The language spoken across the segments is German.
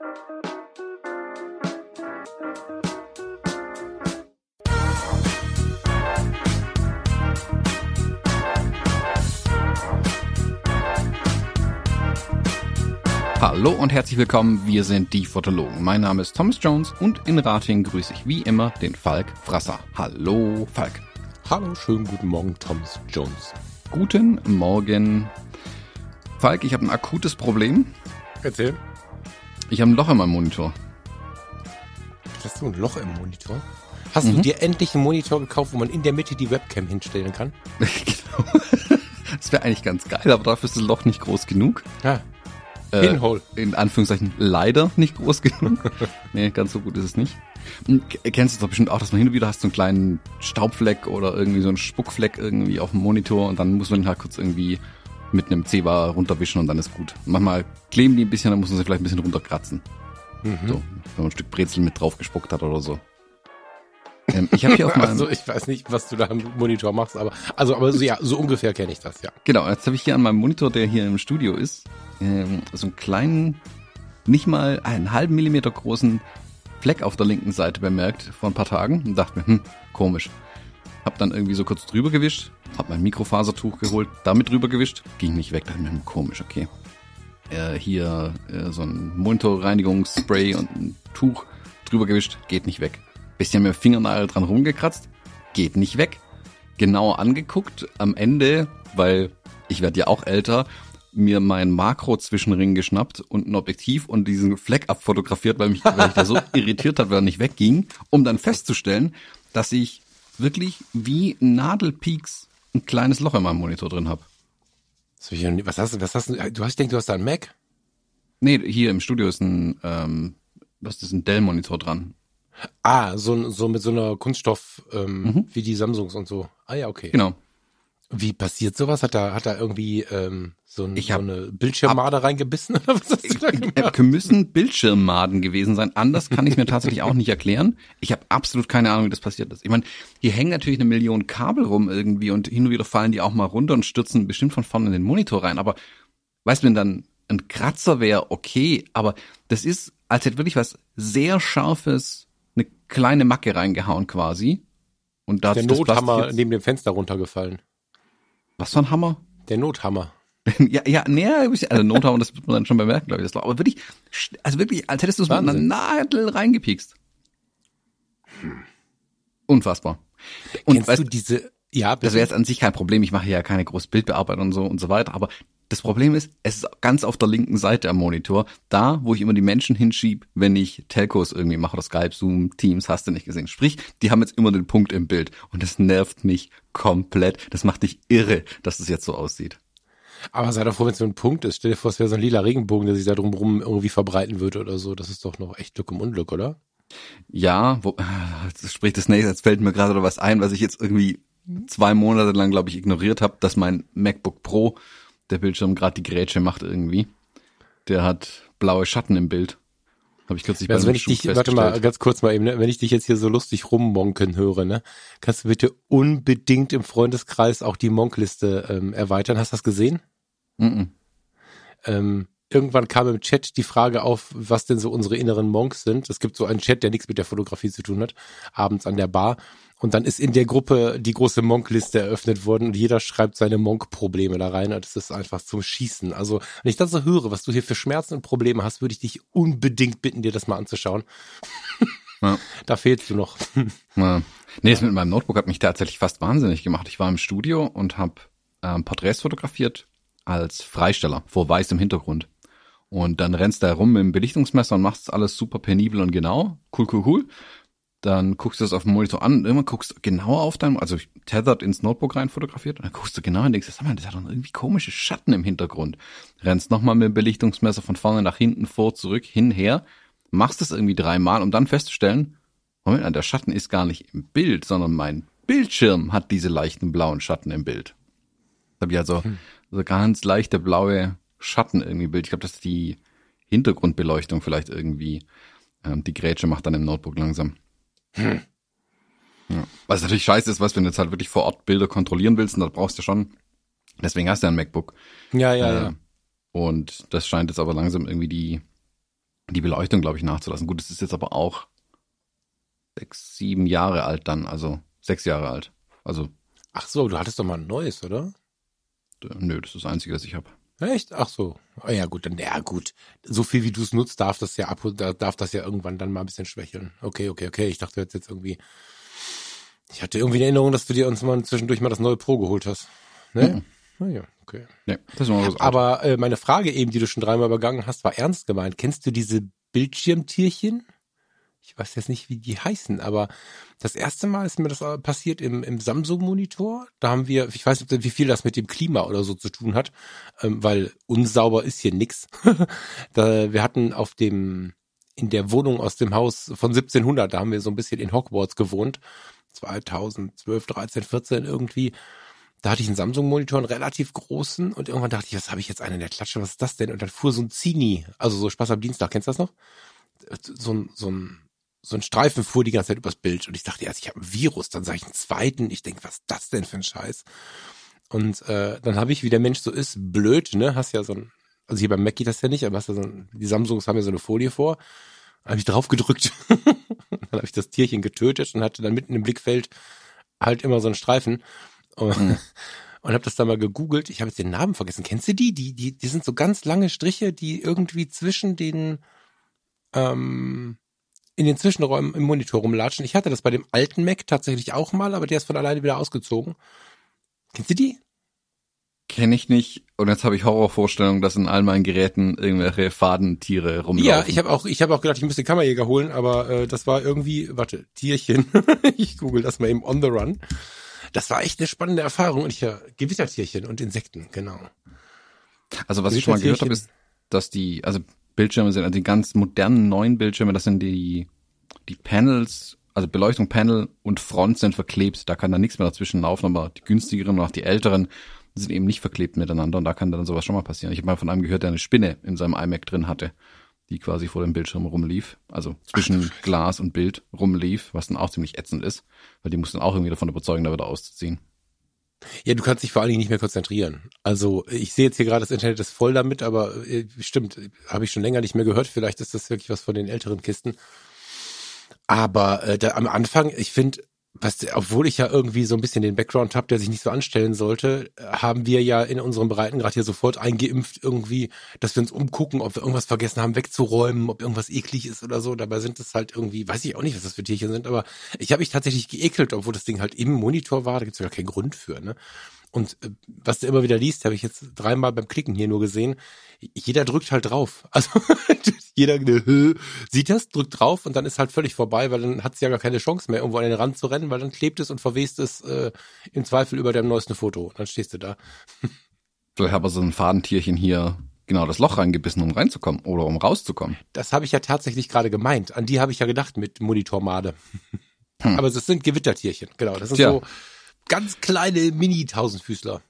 Hallo und herzlich willkommen, wir sind die Fotologen. Mein Name ist Thomas Jones und in Rating grüße ich wie immer den Falk Frasser. Hallo Falk. Hallo, schönen guten Morgen, Thomas Jones. Guten Morgen. Falk, ich habe ein akutes Erzähl. Ich habe ein Loch in meinem Monitor. Hast du ein Loch im Monitor? Hast du dir endlich einen Monitor gekauft, wo man in der Mitte die Webcam hinstellen kann? genau. Das wäre eigentlich ganz geil, aber dafür ist das Loch nicht groß genug. Ja. Äh, Pinhole. in Anführungszeichen leider nicht groß genug. nee, ganz so gut ist es nicht. Und k- Kennst du doch bestimmt auch, dass man hin und wieder hast so einen kleinen Staubfleck oder irgendwie so einen Spuckfleck irgendwie auf dem Monitor und dann muss man ihn halt kurz irgendwie mit einem Zebra runterwischen und dann ist gut. Manchmal kleben die ein bisschen, dann muss man sie vielleicht ein bisschen runterkratzen. Mhm. So, wenn man ein Stück Brezel mit drauf gespuckt hat oder so. Ähm, ich habe hier auf meinem, Also ich weiß nicht, was du da am Monitor machst, aber also aber so, ja, so ungefähr kenne ich das, ja. Genau, jetzt habe ich hier an meinem Monitor, der hier im Studio ist, ähm, so einen kleinen, nicht mal einen halben Millimeter großen Fleck auf der linken Seite bemerkt vor ein paar Tagen und dachte mir, hm, komisch. Hab dann irgendwie so kurz drüber gewischt, hab mein Mikrofasertuch geholt, damit drüber gewischt, ging nicht weg, dachte mir, hm, komisch, okay. Äh, hier äh, so ein Monitorreinigungsspray und ein Tuch drüber gewischt, geht nicht weg. Bisschen mit dem Fingernagel dran rumgekratzt, geht nicht weg genau angeguckt. Am Ende, weil ich werde ja auch älter, mir mein Makro-Zwischenring geschnappt und ein Objektiv und diesen Fleck abfotografiert, weil mich, weil ich da so irritiert hat, weil er nicht wegging, um dann festzustellen, dass ich wirklich wie Nadelpeaks ein kleines Loch in meinem Monitor drin habe. Was hast du, was hast du, du hast, ich denke, du hast da einen Mac? Nee, hier im Studio ist ein, ähm, was ist ein Dell-Monitor dran. Ah, so, so mit so einer Kunststoff, ähm, wie die Samsungs und so. Ah ja, okay. Genau. Wie passiert sowas? Hat da, hat da irgendwie ähm, so, ein, Ich so eine Bildschirmmade reingebissen oder was hast du da gemacht? Müssen Bildschirmmaden gewesen sein. Anders kann ich mir tatsächlich auch nicht erklären. Ich habe absolut keine Ahnung, wie das passiert ist. Ich meine, hier hängen natürlich eine Million Kabel rum irgendwie und hin und wieder fallen die auch mal runter und stürzen bestimmt von vorne in den Monitor rein. Aber weißt du, wenn dann ein Kratzer wäre, okay, aber das ist, als hätte wirklich was sehr Scharfes, eine kleine Macke reingehauen quasi. Und da hat Der Nothammer neben dem Fenster runtergefallen. Was für ein Hammer? Der Nothammer. Ja, ja, näher, also Nothammer, das wird man dann schon bemerken, glaube ich. Das war, aber wirklich, also wirklich, als hättest du es mit einer. Nadel reingepikst. Unfassbar. Und Kennst weißt, du diese, ja, das wäre jetzt an sich kein Problem. Ich mache ja keine große Bildbearbeitung und so und so weiter. Aber das Problem ist, es ist ganz auf der linken Seite am Monitor, da, wo ich immer die Menschen hinschieb, wenn ich Telcos irgendwie mache oder Skype, Zoom, Teams, hast du nicht gesehen. Sprich, die haben jetzt immer den Punkt im Bild und das nervt mich komplett. Das macht dich irre, dass das jetzt so aussieht. Aber sei doch froh, wenn es so ein Punkt ist. Stell dir vor, es wäre so ein lila Regenbogen, der sich da drumherum irgendwie verbreiten würde oder so. Das ist doch noch echt Glück im Unglück, oder? Ja, wo, das spricht das nächste, jetzt fällt mir gerade was ein, was ich jetzt irgendwie zwei Monate lang, glaube ich, ignoriert habe, dass mein MacBook Pro, der Bildschirm gerade die Grätsche macht irgendwie. Der hat blaue Schatten im Bild. Habe ich kürzlich Also bei wenn ich dich, warte mal, ganz kurz mal eben, ne? wenn ich dich jetzt hier so lustig rummonken höre, ne, kannst du bitte unbedingt im Freundeskreis auch die Monkliste ähm, erweitern. Hast du das gesehen? Mhm. Ähm, irgendwann kam im Chat die Frage auf, was denn so unsere inneren Monks sind. Es gibt so einen Chat, der nichts mit der Fotografie zu tun hat, abends an der Bar. Und dann ist in der Gruppe die große Monkliste eröffnet worden und jeder schreibt seine Monk-Probleme da rein. Und das ist einfach zum Schießen. Also, wenn ich das so höre, was du hier für Schmerzen und Probleme hast, würde ich dich unbedingt bitten, dir das mal anzuschauen. Ja. Da fehlst du noch. Ja. Nee, das mit meinem Notebook hat mich tatsächlich fast wahnsinnig gemacht. Ich war im Studio und habe ähm, Porträts fotografiert als Freisteller vor weißem Hintergrund. Und dann rennst du da rum mit dem Belichtungsmesser und machst alles super penibel und genau. Cool, cool, cool. Dann guckst du das auf dem Monitor an und immer guckst du genauer auf deinem, also tethered ins Notebook rein fotografiert und dann guckst du genau und denkst, sag mal, das hat doch irgendwie komische Schatten im Hintergrund. Rennst nochmal mit dem Belichtungsmesser von vorne nach hinten, vor, zurück, hin, her, machst es irgendwie dreimal, um dann festzustellen, Moment, mal, der Schatten ist gar nicht im Bild, sondern mein Bildschirm hat diese leichten blauen Schatten im Bild. Da habe ich also so ganz leichte blaue Schatten irgendwie im Bild. Ich glaube, das ist die Hintergrundbeleuchtung vielleicht irgendwie. Ähm, die Grätsche macht dann im Notebook langsam. Ja. Was natürlich scheiße ist, was wenn du jetzt halt wirklich vor Ort Bilder kontrollieren willst, und da brauchst du schon. Deswegen hast du ja ein MacBook. Ja, ja, Äh, ja. Und das scheint jetzt aber langsam irgendwie die die Beleuchtung, glaube ich, nachzulassen. Gut, es ist jetzt aber auch sechs, sieben Jahre alt dann, also sechs Jahre alt. Also. Ach so, du hattest doch mal ein neues, oder? Nö, das ist das Einzige, das ich habe. Echt? Ach so. Oh ja, gut, dann, ja, gut. So viel wie du es nutzt, darf das ja ab, darf das ja irgendwann dann mal ein bisschen schwächeln. Okay, okay, okay. Ich dachte jetzt, jetzt irgendwie, ich hatte irgendwie eine Erinnerung, dass du dir uns mal zwischendurch mal das neue Pro geholt hast. Ne? Mhm. Naja, okay. Ja, das ist was Aber äh, meine Frage eben, die du schon dreimal übergangen hast, war ernst gemeint. Kennst du diese Bildschirmtierchen? Ich weiß jetzt nicht, wie die heißen, aber das erste Mal ist mir das passiert im, im Samsung-Monitor. Da haben wir, ich weiß nicht, wie viel das mit dem Klima oder so zu tun hat, ähm, weil unsauber ist hier nix. da, wir hatten auf dem, in der Wohnung aus dem Haus von 1700, da haben wir so ein bisschen in Hogwarts gewohnt. 2012, 13, 14 irgendwie da hatte ich einen Samsung-Monitor, einen relativ großen und irgendwann dachte ich, was habe ich jetzt einen in der Klatsche, was ist das denn? Und dann fuhr so ein Zini, also so Spaß am Dienstag, kennst du das noch? So ein, so ein, so ein Streifen fuhr die ganze Zeit übers Bild und ich dachte erst, ich habe ein Virus, dann sage ich einen zweiten, ich denke, was ist das denn für ein Scheiß? Und äh, dann habe ich, wie der Mensch so ist, blöd, ne, hast ja so ein, also hier beim Mac geht das ja nicht, aber hast ja so ein, die Samsungs haben ja so eine Folie vor, habe ich drauf gedrückt, dann habe ich das Tierchen getötet und hatte dann mitten im Blickfeld halt immer so einen Streifen und, mhm. und habe das da mal gegoogelt. Ich habe jetzt den Namen vergessen. Kennst du die? Die, die, die sind so ganz lange Striche, die irgendwie zwischen den ähm, in den Zwischenräumen im Monitor rumlatschen. Ich hatte das bei dem alten Mac tatsächlich auch mal, aber der ist von alleine wieder ausgezogen. Kennst du die? Kenne ich nicht. Und jetzt habe ich Horrorvorstellungen, dass in all meinen Geräten irgendwelche Fadentiere rumlaufen. Ja, ich habe auch, ich habe auch gedacht, ich müsste Kammerjäger holen, aber äh, das war irgendwie, warte, Tierchen. ich google das mal eben on the run. Das war echt eine spannende Erfahrung. Und ich ja, Gewittertierchen und Insekten, genau. Also was ich schon mal gehört habe, ist, dass die, also Bildschirme sind, also die ganz modernen neuen Bildschirme, das sind die, die Panels, also Beleuchtung, Panel und Front sind verklebt. Da kann dann nichts mehr dazwischen laufen, aber die günstigeren und auch die älteren sind eben nicht verklebt miteinander und da kann dann sowas schon mal passieren. Ich habe mal von einem gehört, der eine Spinne in seinem iMac drin hatte die quasi vor dem Bildschirm rumlief, also zwischen Ach, Glas und Bild rumlief, was dann auch ziemlich ätzend ist, weil die mussten auch irgendwie davon überzeugen, da wieder auszuziehen. Ja, du kannst dich vor allen Dingen nicht mehr konzentrieren. Also ich sehe jetzt hier gerade, das Internet ist voll damit, aber äh, stimmt, habe ich schon länger nicht mehr gehört. Vielleicht ist das wirklich was von den älteren Kisten. Aber äh, da, am Anfang, ich finde, was, obwohl ich ja irgendwie so ein bisschen den Background habe, der sich nicht so anstellen sollte, haben wir ja in unseren Breiten gerade hier sofort eingeimpft irgendwie, dass wir uns umgucken, ob wir irgendwas vergessen haben wegzuräumen, ob irgendwas eklig ist oder so. Dabei sind es halt irgendwie, weiß ich auch nicht, was das für Tierchen sind, aber ich habe mich tatsächlich geekelt, obwohl das Ding halt im Monitor war. Da gibt's ja gar keinen Grund für, ne? Und äh, was du immer wieder liest, habe ich jetzt dreimal beim Klicken hier nur gesehen, jeder drückt halt drauf. Also jeder ne, sieht das, drückt drauf und dann ist halt völlig vorbei, weil dann hat es ja gar keine Chance mehr, irgendwo an den Rand zu rennen, weil dann klebt es und verwest es äh, im Zweifel über dem neuesten Foto. Und dann stehst du da. Vielleicht aber so ein Fadentierchen hier genau das Loch reingebissen, um reinzukommen oder um rauszukommen. Das habe ich ja tatsächlich gerade gemeint. An die habe ich ja gedacht mit Monitormade. Hm. Aber es sind Gewittertierchen, genau. Das sind Tja. so ganz kleine Mini-Tausendfüßler.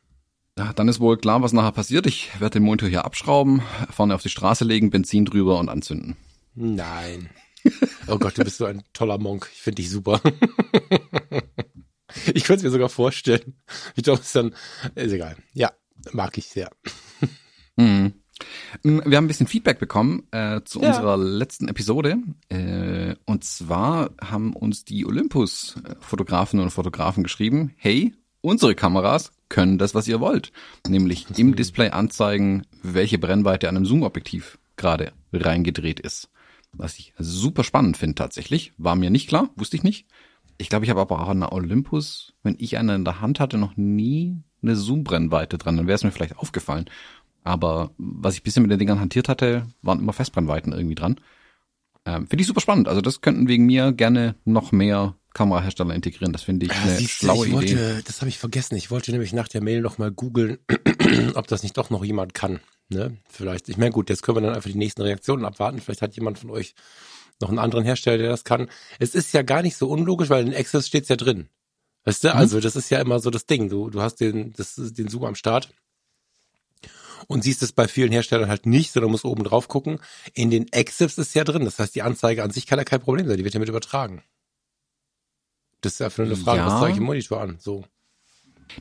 Ja, dann ist wohl klar, was nachher passiert. Ich werde den Monitor hier abschrauben, vorne auf die Straße legen, Benzin drüber und anzünden. Nein. Oh Gott, du bist so ein toller Monk. Ich finde dich super. Ich könnte es mir sogar vorstellen. Wie Thomas dann, ist egal. Ja, mag ich sehr. Mhm. Wir haben ein bisschen Feedback bekommen äh, zu ja. unserer letzten Episode. Äh, und zwar haben uns die Olympus-Fotografinnen und Fotografen geschrieben, hey, unsere Kameras können das, was ihr wollt. Nämlich im Display anzeigen, welche Brennweite an einem Zoom-Objektiv gerade reingedreht ist. Was ich super spannend finde tatsächlich. War mir nicht klar, wusste ich nicht. Ich glaube, ich habe aber auch an der Olympus, wenn ich eine in der Hand hatte, noch nie eine Zoom-Brennweite dran. Dann wäre es mir vielleicht aufgefallen. Aber was ich bisher mit den Dingern hantiert hatte, waren immer Festbrennweiten irgendwie dran. Ähm, finde ich super spannend. Also das könnten wegen mir gerne noch mehr Kamerahersteller integrieren. Das finde ich eine Siehst schlaue ich wollte, Idee. Das habe ich vergessen. Ich wollte nämlich nach der Mail noch mal googeln, ob das nicht doch noch jemand kann. Ne? Vielleicht. Ich meine, gut, jetzt können wir dann einfach die nächsten Reaktionen abwarten. Vielleicht hat jemand von euch noch einen anderen Hersteller, der das kann. Es ist ja gar nicht so unlogisch, weil in Access steht's ja drin. Weißt du? Mhm. Also das ist ja immer so das Ding. Du, du hast den, das, den Zoom am Start und siehst es bei vielen Herstellern halt nicht, sondern musst oben drauf gucken. In den Exifs ist ja drin. Das heißt, die Anzeige an sich kann ja kein Problem sein. Die wird ja mit übertragen. Das ist ja für eine Frage, ja. was zeige ich im Monitor an? So.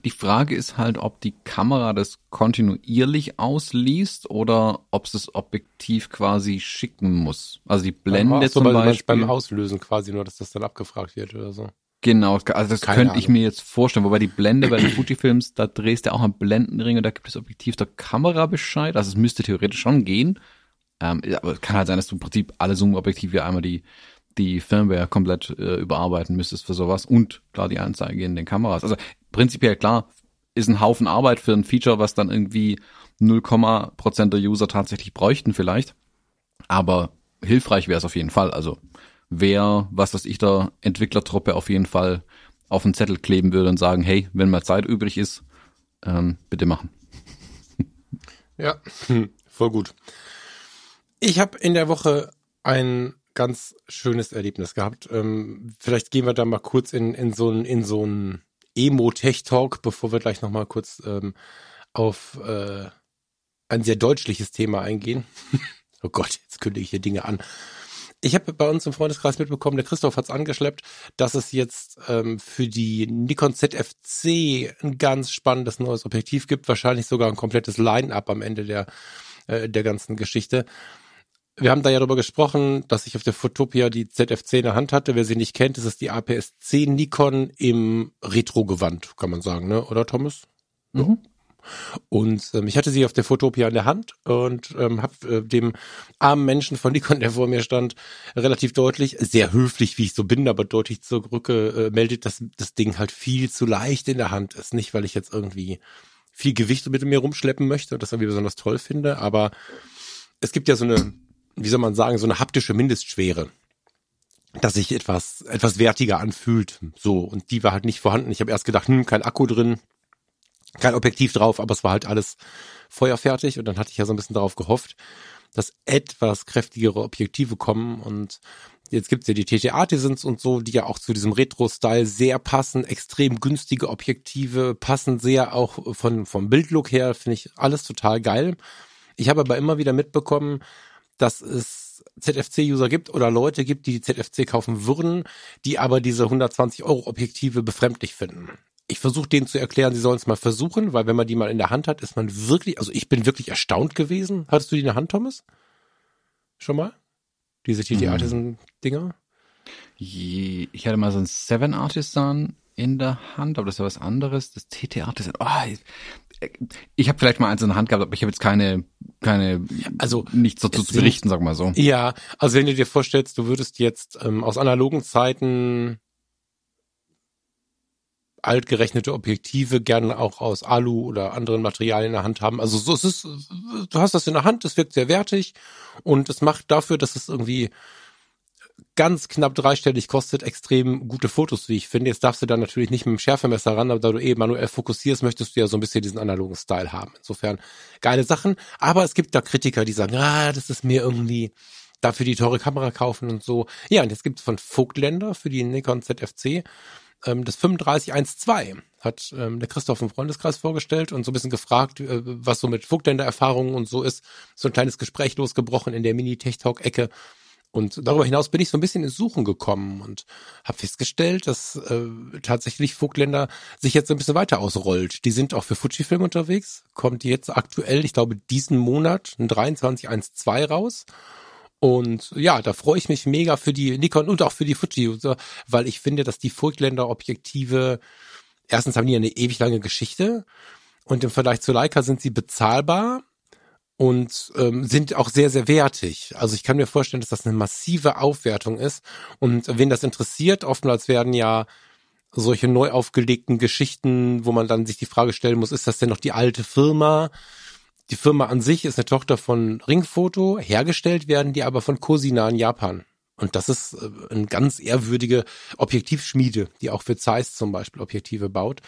Die Frage ist halt, ob die Kamera das kontinuierlich ausliest oder ob es das Objektiv quasi schicken muss. Also die Blende so, zum Beispiel. beim Auslösen quasi nur, dass das dann abgefragt wird oder so. Genau, also das Keine könnte ich Ahnung. mir jetzt vorstellen. Wobei die Blende bei den Fujifilms, da drehst du auch am Blendenring und da gibt es Objektiv der Kamera Bescheid. Also es müsste theoretisch schon gehen. Ähm, aber es kann halt sein, dass du im Prinzip alle Zoom-Objektive einmal die, die Firmware komplett äh, überarbeiten müsstest für sowas. Und klar, die Anzeige in den Kameras. Also prinzipiell klar, ist ein Haufen Arbeit für ein Feature, was dann irgendwie 0, Prozent der User tatsächlich bräuchten vielleicht. Aber hilfreich wäre es auf jeden Fall. Also wer, was weiß ich, der Entwicklertruppe auf jeden Fall auf den Zettel kleben würde und sagen, hey, wenn mal Zeit übrig ist, ähm, bitte machen. Ja, voll gut. Ich habe in der Woche ein ganz schönes Erlebnis gehabt. Ähm, vielleicht gehen wir da mal kurz in, in so ein in so ein Emo-Tech-Talk, bevor wir gleich noch mal kurz ähm, auf äh, ein sehr deutliches Thema eingehen. oh Gott, jetzt kündige ich hier Dinge an. Ich habe bei uns im Freundeskreis mitbekommen, der Christoph hat's angeschleppt, dass es jetzt ähm, für die Nikon ZFC ein ganz spannendes neues Objektiv gibt, wahrscheinlich sogar ein komplettes Line-up am Ende der äh, der ganzen Geschichte. Wir haben da ja darüber gesprochen, dass ich auf der Fotopia die ZFC in der Hand hatte. Wer sie nicht kennt, ist die APS-C Nikon im Retro-Gewand, kann man sagen, ne? Oder Thomas? Mhm. Und ähm, ich hatte sie auf der Fotopia in der Hand und ähm, habe äh, dem armen Menschen von Nikon, der vor mir stand, relativ deutlich, sehr höflich, wie ich so bin, aber deutlich zurücke äh, meldet, dass das Ding halt viel zu leicht in der Hand ist. Nicht, weil ich jetzt irgendwie viel Gewicht mit mir rumschleppen möchte und das irgendwie besonders toll finde, aber es gibt ja so eine, wie soll man sagen, so eine haptische Mindestschwere dass sich etwas etwas wertiger anfühlt so. Und die war halt nicht vorhanden. Ich habe erst gedacht hm, kein Akku drin kein Objektiv drauf, aber es war halt alles feuerfertig und dann hatte ich ja so ein bisschen darauf gehofft, dass etwas kräftigere Objektive kommen und jetzt gibt's ja die TT Artisans und so, die ja auch zu diesem Retro-Style sehr passen, extrem günstige Objektive, passen sehr auch von, vom Bildlook her, finde ich alles total geil. Ich habe aber immer wieder mitbekommen, dass es ZFC-User gibt oder Leute gibt, die die ZFC kaufen würden, die aber diese 120 Euro Objektive befremdlich finden ich versuche denen zu erklären, sie sollen es mal versuchen, weil wenn man die mal in der Hand hat, ist man wirklich, also ich bin wirklich erstaunt gewesen. Hattest du die in der Hand, Thomas? Schon mal? Diese TT Mhm. Artisan Dinger? Ich hatte mal so ein Seven Artisan in der Hand, aber das war was anderes. Das TT Artisan. Oh, ich ich habe vielleicht mal eins in der Hand gehabt, aber ich habe jetzt keine, keine, Also, nichts dazu zu sind- berichten, sag mal so. Ja, also wenn du dir vorstellst, du würdest jetzt ähm, aus analogen Zeiten altgerechnete Objektive gerne auch aus Alu oder anderen Materialien in der Hand haben. Also so es ist du hast das in der Hand, es wirkt sehr wertig und es macht dafür, dass es irgendwie ganz knapp dreistellig kostet, extrem gute Fotos, wie ich finde. Jetzt darfst du da natürlich nicht mit dem Schärfemesser ran, aber da du eh manuell fokussierst, möchtest du ja so ein bisschen diesen analogen Style haben. Insofern geile Sachen. Aber es gibt da Kritiker, die sagen, ah, das ist mir irgendwie dafür die teure Kamera kaufen und so. Ja, und jetzt gibt's von Vogtländer für die Nikon ZFC ähm, das 3512 hat ähm, der Christoph im Freundeskreis vorgestellt und so ein bisschen gefragt, äh, was so mit Vogtländer-Erfahrungen und so ist. So ein kleines Gespräch losgebrochen in der Mini-Tech-Talk-Ecke. Und darüber hinaus bin ich so ein bisschen ins Suchen gekommen und habe festgestellt, dass äh, tatsächlich Vogtländer sich jetzt so ein bisschen weiter ausrollt. Die sind auch für Fujifilm unterwegs, kommt jetzt aktuell, ich glaube, diesen Monat ein 2312 raus. Und ja, da freue ich mich mega für die Nikon und auch für die Fuji-User, weil ich finde, dass die Vogtländer-Objektive, erstens haben die eine ewig lange Geschichte und im Vergleich zu Leica sind sie bezahlbar und ähm, sind auch sehr, sehr wertig. Also ich kann mir vorstellen, dass das eine massive Aufwertung ist. Und wen das interessiert, oftmals werden ja solche neu aufgelegten Geschichten, wo man dann sich die Frage stellen muss, ist das denn noch die alte Firma? Die Firma an sich ist eine Tochter von Ringfoto, hergestellt werden die aber von Cosina in Japan. Und das ist äh, eine ganz ehrwürdige Objektivschmiede, die auch für Zeiss zum Beispiel Objektive baut.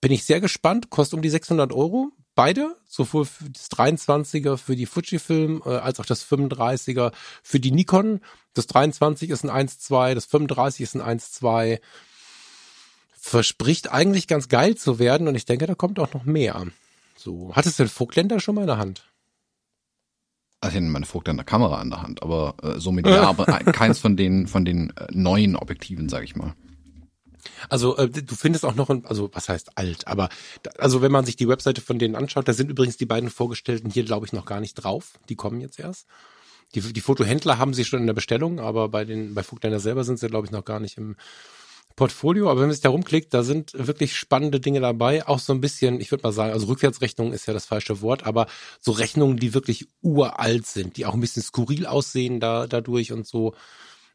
Bin ich sehr gespannt, kostet um die 600 Euro. Beide, sowohl das 23er für die Fujifilm äh, als auch das 35er für die Nikon. Das 23 ist ein 1.2, das 35 ist ein 1.2. Verspricht eigentlich ganz geil zu werden und ich denke, da kommt auch noch mehr. So, hattest du den Vogtländer schon mal in der Hand? Also ich hatte meine Vogt an der Kamera in der Hand, aber äh, somit ja, aber keins von den von den äh, neuen Objektiven, sag ich mal. Also äh, du findest auch noch, ein, also was heißt alt, aber da, also wenn man sich die Webseite von denen anschaut, da sind übrigens die beiden vorgestellten hier, glaube ich, noch gar nicht drauf. Die kommen jetzt erst. Die, die Fotohändler haben sie schon in der Bestellung, aber bei den bei Vogtländer selber sind sie, glaube ich, noch gar nicht im Portfolio. Aber wenn man sich da rumklickt, da sind wirklich spannende Dinge dabei. Auch so ein bisschen, ich würde mal sagen, also Rückwärtsrechnung ist ja das falsche Wort, aber so Rechnungen, die wirklich uralt sind, die auch ein bisschen skurril aussehen da dadurch und so.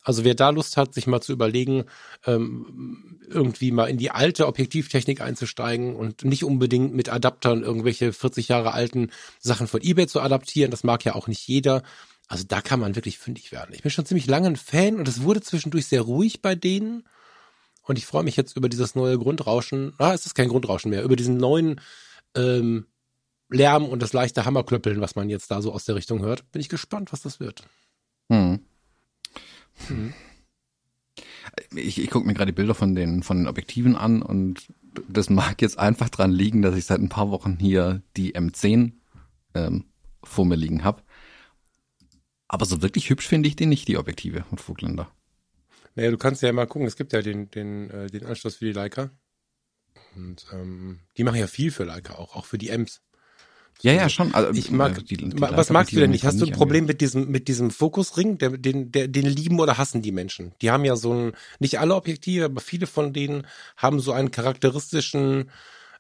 Also wer da Lust hat, sich mal zu überlegen, ähm, irgendwie mal in die alte Objektivtechnik einzusteigen und nicht unbedingt mit Adaptern irgendwelche 40 Jahre alten Sachen von eBay zu adaptieren, das mag ja auch nicht jeder. Also da kann man wirklich fündig werden. Ich bin schon ziemlich lange ein Fan und es wurde zwischendurch sehr ruhig bei denen. Und ich freue mich jetzt über dieses neue Grundrauschen. Ah, es ist kein Grundrauschen mehr, über diesen neuen ähm, Lärm und das leichte Hammerklöppeln, was man jetzt da so aus der Richtung hört. Bin ich gespannt, was das wird. Hm. Hm. Ich, ich gucke mir gerade die Bilder von den, von den Objektiven an und das mag jetzt einfach dran liegen, dass ich seit ein paar Wochen hier die M10 ähm, vor mir liegen habe. Aber so wirklich hübsch finde ich den nicht, die Objektive von Vogtländer. Naja, du kannst ja mal gucken, es gibt ja den, den, äh, den Anschluss für die Leica. Und ähm, die machen ja viel für Leica auch, auch für die Ems. Ja, ja, schon. Also, ich mag, die, die was magst du denn nicht? Hast du ein Problem mit diesem, mit diesem Fokusring? Der, den, der, den lieben oder hassen die Menschen? Die haben ja so ein, nicht alle Objektive, aber viele von denen haben so einen charakteristischen,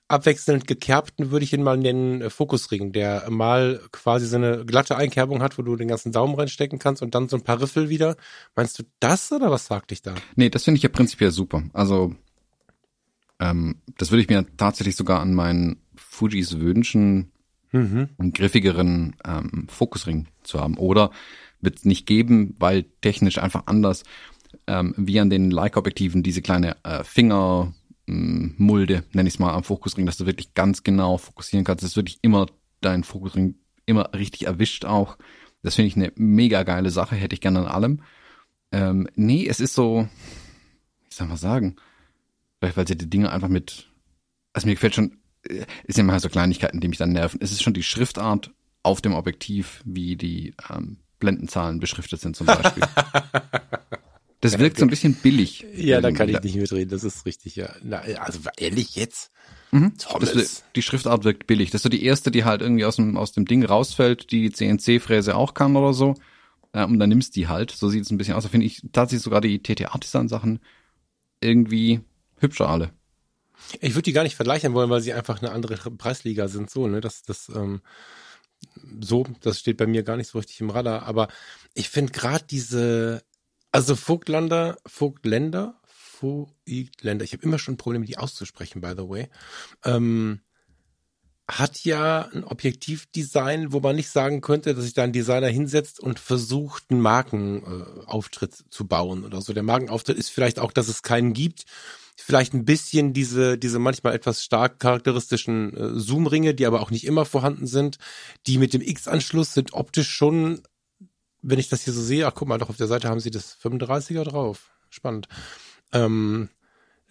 abwechselnd gekerbten, würde ich ihn mal nennen, äh, Fokusring, der mal quasi so eine glatte Einkerbung hat, wo du den ganzen Daumen reinstecken kannst und dann so ein paar Riffel wieder. Meinst du das oder was sagt dich da? Nee, das finde ich ja prinzipiell super. Also, ähm, das würde ich mir tatsächlich sogar an meinen Fujis wünschen, mhm. einen griffigeren ähm, Fokusring zu haben. Oder wird es nicht geben, weil technisch einfach anders, ähm, wie an den Leica-Objektiven diese kleine äh, Finger Mulde, nenne ich es mal, am Fokusring, dass du wirklich ganz genau fokussieren kannst. Das ist wirklich immer dein Fokusring immer richtig erwischt auch. Das finde ich eine mega geile Sache, hätte ich gerne an allem. Ähm, nee, es ist so, wie soll man sagen, vielleicht weil sie die Dinge einfach mit, also mir gefällt schon, ist immer so Kleinigkeiten, die mich dann nerven. Es ist schon die Schriftart auf dem Objektiv, wie die ähm, Blendenzahlen beschriftet sind zum Beispiel. Das wirkt so ein bisschen billig. Ja, da kann ich nicht mitreden, das ist richtig, ja. Na, also ehrlich jetzt? Mhm. Das, die Schriftart wirkt billig. Das ist so die erste, die halt irgendwie aus dem, aus dem Ding rausfällt, die CNC-Fräse auch kann oder so. Ja, und dann nimmst die halt. So sieht es ein bisschen aus. Da finde ich tatsächlich sogar die TT-Artisan-Sachen irgendwie hübscher alle. Ich würde die gar nicht vergleichen wollen, weil sie einfach eine andere Preisliga sind. So, ne? Das, das, ähm, so, das steht bei mir gar nicht so richtig im Radar. Aber ich finde gerade diese also Vogtlander, Vogtländer, Vogtländer, ich habe immer schon ein Problem, die auszusprechen, by the way, ähm, hat ja ein Objektivdesign, wo man nicht sagen könnte, dass sich da ein Designer hinsetzt und versucht, einen Markenauftritt äh, zu bauen oder so. Der Markenauftritt ist vielleicht auch, dass es keinen gibt. Vielleicht ein bisschen diese, diese manchmal etwas stark charakteristischen äh, Zoom-Ringe, die aber auch nicht immer vorhanden sind. Die mit dem X-Anschluss sind optisch schon wenn ich das hier so sehe, ach guck mal, doch auf der Seite haben sie das 35er drauf. Spannend. Ähm,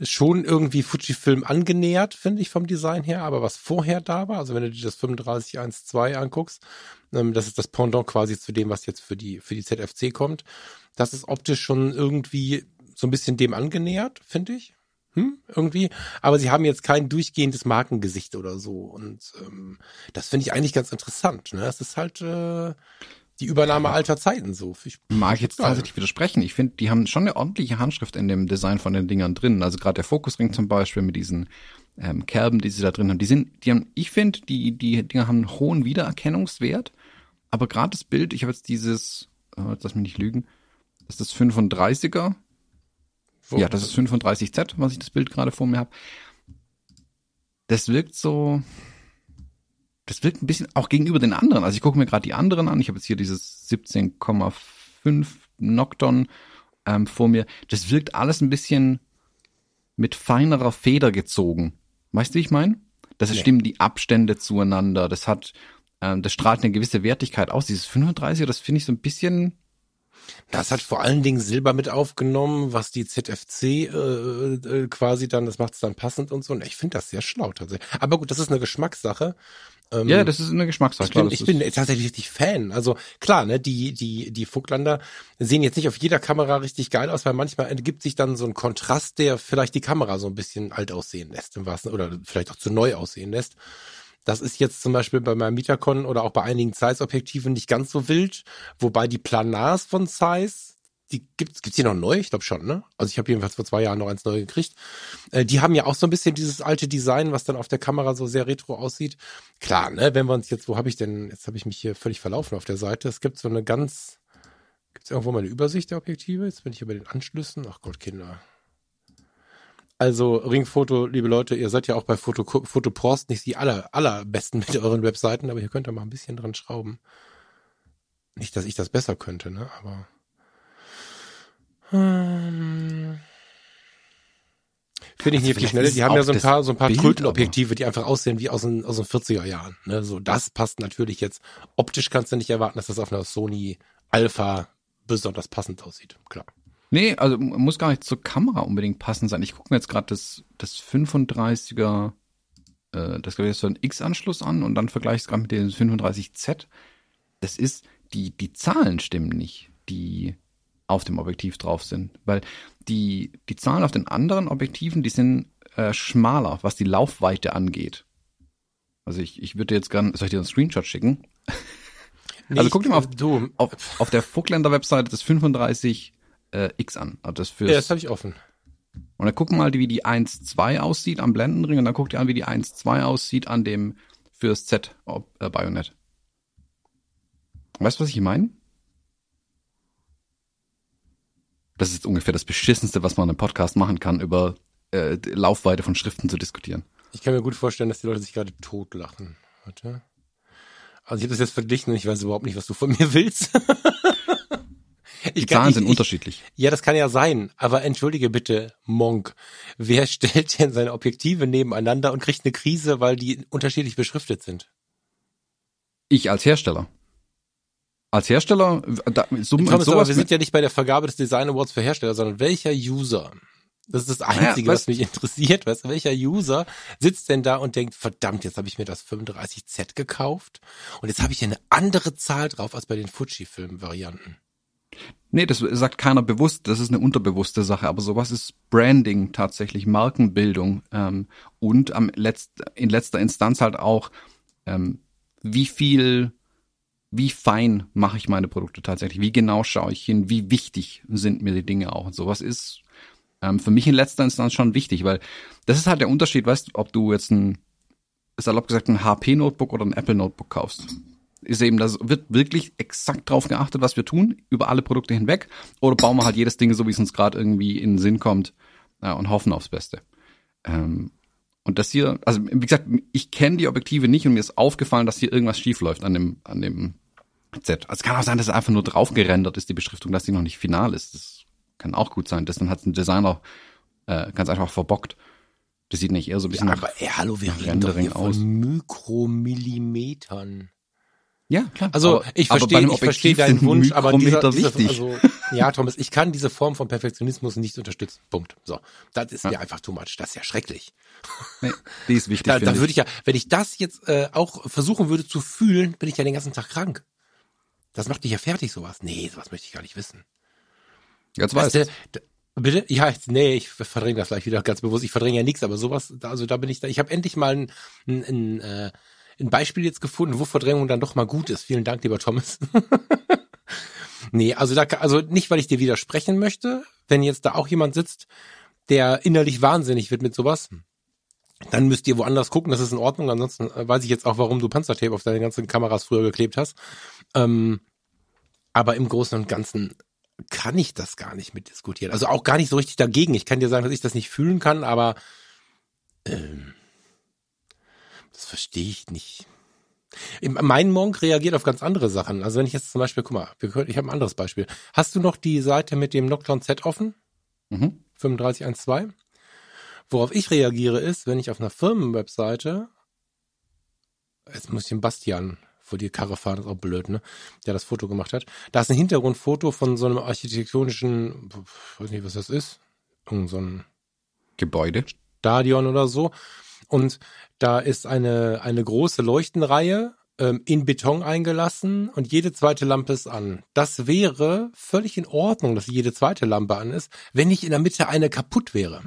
schon irgendwie Fujifilm angenähert, finde ich vom Design her, aber was vorher da war, also wenn du dir das 3512 anguckst, ähm, das ist das Pendant quasi zu dem, was jetzt für die, für die ZFC kommt, das ist optisch schon irgendwie so ein bisschen dem angenähert, finde ich. Hm, irgendwie. Aber sie haben jetzt kein durchgehendes Markengesicht oder so. Und ähm, das finde ich eigentlich ganz interessant. Ne? Das ist halt äh, die Übernahme alter Zeiten so. Ich mag jetzt tatsächlich widersprechen. Ich finde, die haben schon eine ordentliche Handschrift in dem Design von den Dingern drin. Also gerade der Fokusring zum Beispiel mit diesen ähm, Kerben, die sie da drin haben. Die sind, die haben, ich finde, die, die Dinger haben einen hohen Wiedererkennungswert. Aber gerade das Bild, ich habe jetzt dieses, äh, lass mich nicht lügen, das ist das 35er. Wo? Ja, das ist 35Z, was ich das Bild gerade vor mir habe. Das wirkt so, das wirkt ein bisschen auch gegenüber den anderen. Also ich gucke mir gerade die anderen an. Ich habe jetzt hier dieses 17,5 Nocton ähm, vor mir. Das wirkt alles ein bisschen mit feinerer Feder gezogen. Weißt du, wie ich meine? Das ja. stimmen die Abstände zueinander. Das hat, ähm, das strahlt eine gewisse Wertigkeit aus. Dieses 35er, das finde ich so ein bisschen, Das hat vor allen Dingen Silber mit aufgenommen, was die ZFC äh, äh, quasi dann, das macht es dann passend und so. Und ich finde das sehr schlau tatsächlich. Aber gut, das ist eine Geschmackssache. Ähm, ja, das ist eine Geschmackssache. Ich bin, ich bin tatsächlich richtig Fan. Also klar, ne, die die die Vogtlander sehen jetzt nicht auf jeder Kamera richtig geil aus, weil manchmal ergibt sich dann so ein Kontrast, der vielleicht die Kamera so ein bisschen alt aussehen lässt im wahrsten oder vielleicht auch zu neu aussehen lässt. Das ist jetzt zum Beispiel bei meinem Mitacon oder auch bei einigen Zeiss-Objektiven nicht ganz so wild, wobei die Planars von Zeiss, die gibt's gibt's hier noch neu? Ich glaube schon, ne? Also ich habe jedenfalls vor zwei Jahren noch eins neu gekriegt. Äh, die haben ja auch so ein bisschen dieses alte Design, was dann auf der Kamera so sehr retro aussieht. Klar, ne? Wenn wir uns jetzt, wo habe ich denn? Jetzt habe ich mich hier völlig verlaufen auf der Seite. Es gibt so eine ganz, gibt's irgendwo mal eine Übersicht der Objektive? Jetzt bin ich über den Anschlüssen. Ach Gott, Kinder. Also Ringfoto, liebe Leute, ihr seid ja auch bei Foto, Fotoprost nicht die aller, allerbesten mit euren Webseiten, aber hier könnt ihr mal ein bisschen dran schrauben. Nicht, dass ich das besser könnte, ne, aber. Ähm, Finde ich nicht auf die Schnelle. Die haben ja so ein paar, so ein paar Kultenobjektive, die einfach aussehen wie aus den, aus den 40er Jahren. Ne? So, das passt natürlich jetzt. Optisch kannst du nicht erwarten, dass das auf einer Sony Alpha besonders passend aussieht. Klar. Nee, also muss gar nicht zur Kamera unbedingt passend sein. Ich gucke mir jetzt gerade das, das 35er, äh, das glaube ich ist so ein X-Anschluss an und dann vergleiche ich es gerade mit dem 35Z. Das ist, die, die Zahlen stimmen nicht, die auf dem Objektiv drauf sind. Weil die, die Zahlen auf den anderen Objektiven, die sind äh, schmaler, was die Laufweite angeht. Also ich, ich würde jetzt gerne, soll ich dir einen Screenshot schicken? Nee, also guck dir mal auf, auf, auf der Vogtländer Webseite das 35 äh, X an. Also das, fürs, ja, das habe ich offen. Und dann gucken mal, wie die 1.2 aussieht am Blendenring und dann guckt ihr an, wie die 1.2 aussieht an dem fürs Z äh, Bayonet. Weißt du, was ich meine? Das ist ungefähr das Beschissenste, was man im Podcast machen kann, über äh, Laufweite von Schriften zu diskutieren. Ich kann mir gut vorstellen, dass die Leute sich gerade totlachen. Warte. Also ich habe das jetzt verglichen und ich weiß überhaupt nicht, was du von mir willst. Die Zahlen ich, sind ich, unterschiedlich. Ja, das kann ja sein. Aber entschuldige bitte, Monk. Wer stellt denn seine Objektive nebeneinander und kriegt eine Krise, weil die unterschiedlich beschriftet sind? Ich als Hersteller. Als Hersteller, da, so, Thomas, sowas wir sind ja nicht bei der Vergabe des Design Awards für Hersteller, sondern welcher User? Das ist das Einzige, naja, was mich interessiert. Weißt du, welcher User sitzt denn da und denkt, verdammt, jetzt habe ich mir das 35Z gekauft und jetzt habe ich hier eine andere Zahl drauf als bei den Fujifilm-Varianten. Nee, das sagt keiner bewusst, das ist eine unterbewusste Sache, aber sowas ist Branding tatsächlich, Markenbildung ähm, und am letzt, in letzter Instanz halt auch, ähm, wie viel, wie fein mache ich meine Produkte tatsächlich, wie genau schaue ich hin, wie wichtig sind mir die Dinge auch? Und sowas ist ähm, für mich in letzter Instanz schon wichtig, weil das ist halt der Unterschied, weißt du, ob du jetzt ein, salopp gesagt, ein HP-Notebook oder ein Apple-Notebook kaufst ist eben, das wird wirklich exakt drauf geachtet, was wir tun, über alle Produkte hinweg, oder bauen wir halt jedes Ding so, wie es uns gerade irgendwie in den Sinn kommt ja, und hoffen aufs Beste. Ähm, und das hier, also wie gesagt, ich kenne die Objektive nicht und mir ist aufgefallen, dass hier irgendwas schief läuft an dem, an dem Z. Also es kann auch sein, dass es einfach nur drauf gerendert ist, die Beschriftung, dass die noch nicht final ist. Das kann auch gut sein. Das dann hat ein Designer äh, ganz einfach verbockt. Das sieht nicht eher so ein bisschen ja, aber, ey, hallo, wir reden doch hier aus. von Mikromillimetern. Ja, klar. Also aber, ich verstehe, ich verstehe deinen Wunsch, aber dieser, dieser, also, ja, Thomas, ich kann diese Form von Perfektionismus nicht unterstützen. Punkt. So, das ist ja. mir einfach too much. Das ist ja schrecklich. Nee, die ist wichtig. da, da würde ich ja, wenn ich das jetzt äh, auch versuchen würde zu fühlen, bin ich ja den ganzen Tag krank. Das macht dich ja fertig, sowas. Nee, sowas möchte ich gar nicht wissen. Jetzt weißt du. Bitte? Ja, ich, nee, ich verdränge das gleich wieder ganz bewusst. Ich verdränge ja nichts, aber sowas, also da bin ich da. Ich habe endlich mal ein, ein, ein äh, ein Beispiel jetzt gefunden, wo Verdrängung dann doch mal gut ist. Vielen Dank, lieber Thomas. nee, also da, also nicht, weil ich dir widersprechen möchte, wenn jetzt da auch jemand sitzt, der innerlich wahnsinnig wird mit sowas, dann müsst ihr woanders gucken, das ist in Ordnung. Ansonsten äh, weiß ich jetzt auch, warum du Panzertape auf deine ganzen Kameras früher geklebt hast. Ähm, aber im Großen und Ganzen kann ich das gar nicht mitdiskutieren. Also auch gar nicht so richtig dagegen. Ich kann dir sagen, dass ich das nicht fühlen kann, aber ähm, das verstehe ich nicht. Mein Monk reagiert auf ganz andere Sachen. Also wenn ich jetzt zum Beispiel, guck mal, ich habe ein anderes Beispiel. Hast du noch die Seite mit dem Nocturne Z offen? Mhm. 3512? Worauf ich reagiere ist, wenn ich auf einer Firmenwebseite, jetzt muss ich den Bastian vor die Karre fahren, ist auch blöd, ne? Der das Foto gemacht hat. Da ist ein Hintergrundfoto von so einem architektonischen, ich weiß nicht, was das ist, irgend so ein Gebäude. Stadion oder so. Und da ist eine, eine große Leuchtenreihe ähm, in Beton eingelassen und jede zweite Lampe ist an. Das wäre völlig in Ordnung, dass jede zweite Lampe an ist, wenn nicht in der Mitte eine kaputt wäre.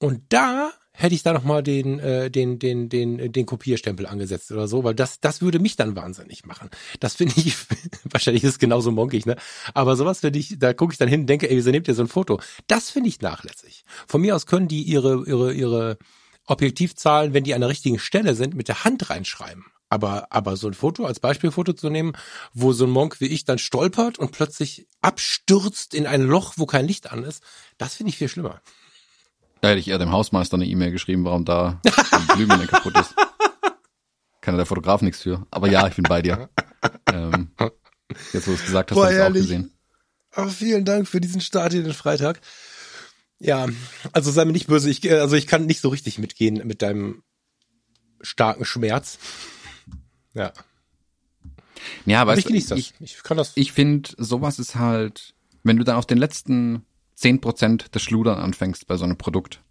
Und da hätte ich da noch mal den äh, den den den den Kopierstempel angesetzt oder so, weil das das würde mich dann wahnsinnig machen. Das finde ich wahrscheinlich ist es genauso monkig, ne? Aber sowas finde ich, da gucke ich dann hin und denke, ey, wieso nehmt ihr so ein Foto? Das finde ich nachlässig. Von mir aus können die ihre ihre ihre Objektivzahlen, wenn die an der richtigen Stelle sind, mit der Hand reinschreiben. Aber, aber so ein Foto als Beispielfoto zu nehmen, wo so ein Monk wie ich dann stolpert und plötzlich abstürzt in ein Loch, wo kein Licht an ist, das finde ich viel schlimmer. Da hätte ich eher dem Hausmeister eine E-Mail geschrieben, warum da die Glühbirne kaputt ist. Kann der Fotograf nichts für. Aber ja, ich bin bei dir. Ähm, jetzt, wo du es gesagt hast, habe ich es auch gesehen. Oh, vielen Dank für diesen Start in den Freitag. Ja, also sei mir nicht böse. Ich, also ich kann nicht so richtig mitgehen mit deinem starken Schmerz. Ja. Ja, aber ich genieße das. Ich, ich kann das. Ich finde, sowas ist halt, wenn du dann auf den letzten zehn Prozent des Schludern anfängst bei so einem Produkt,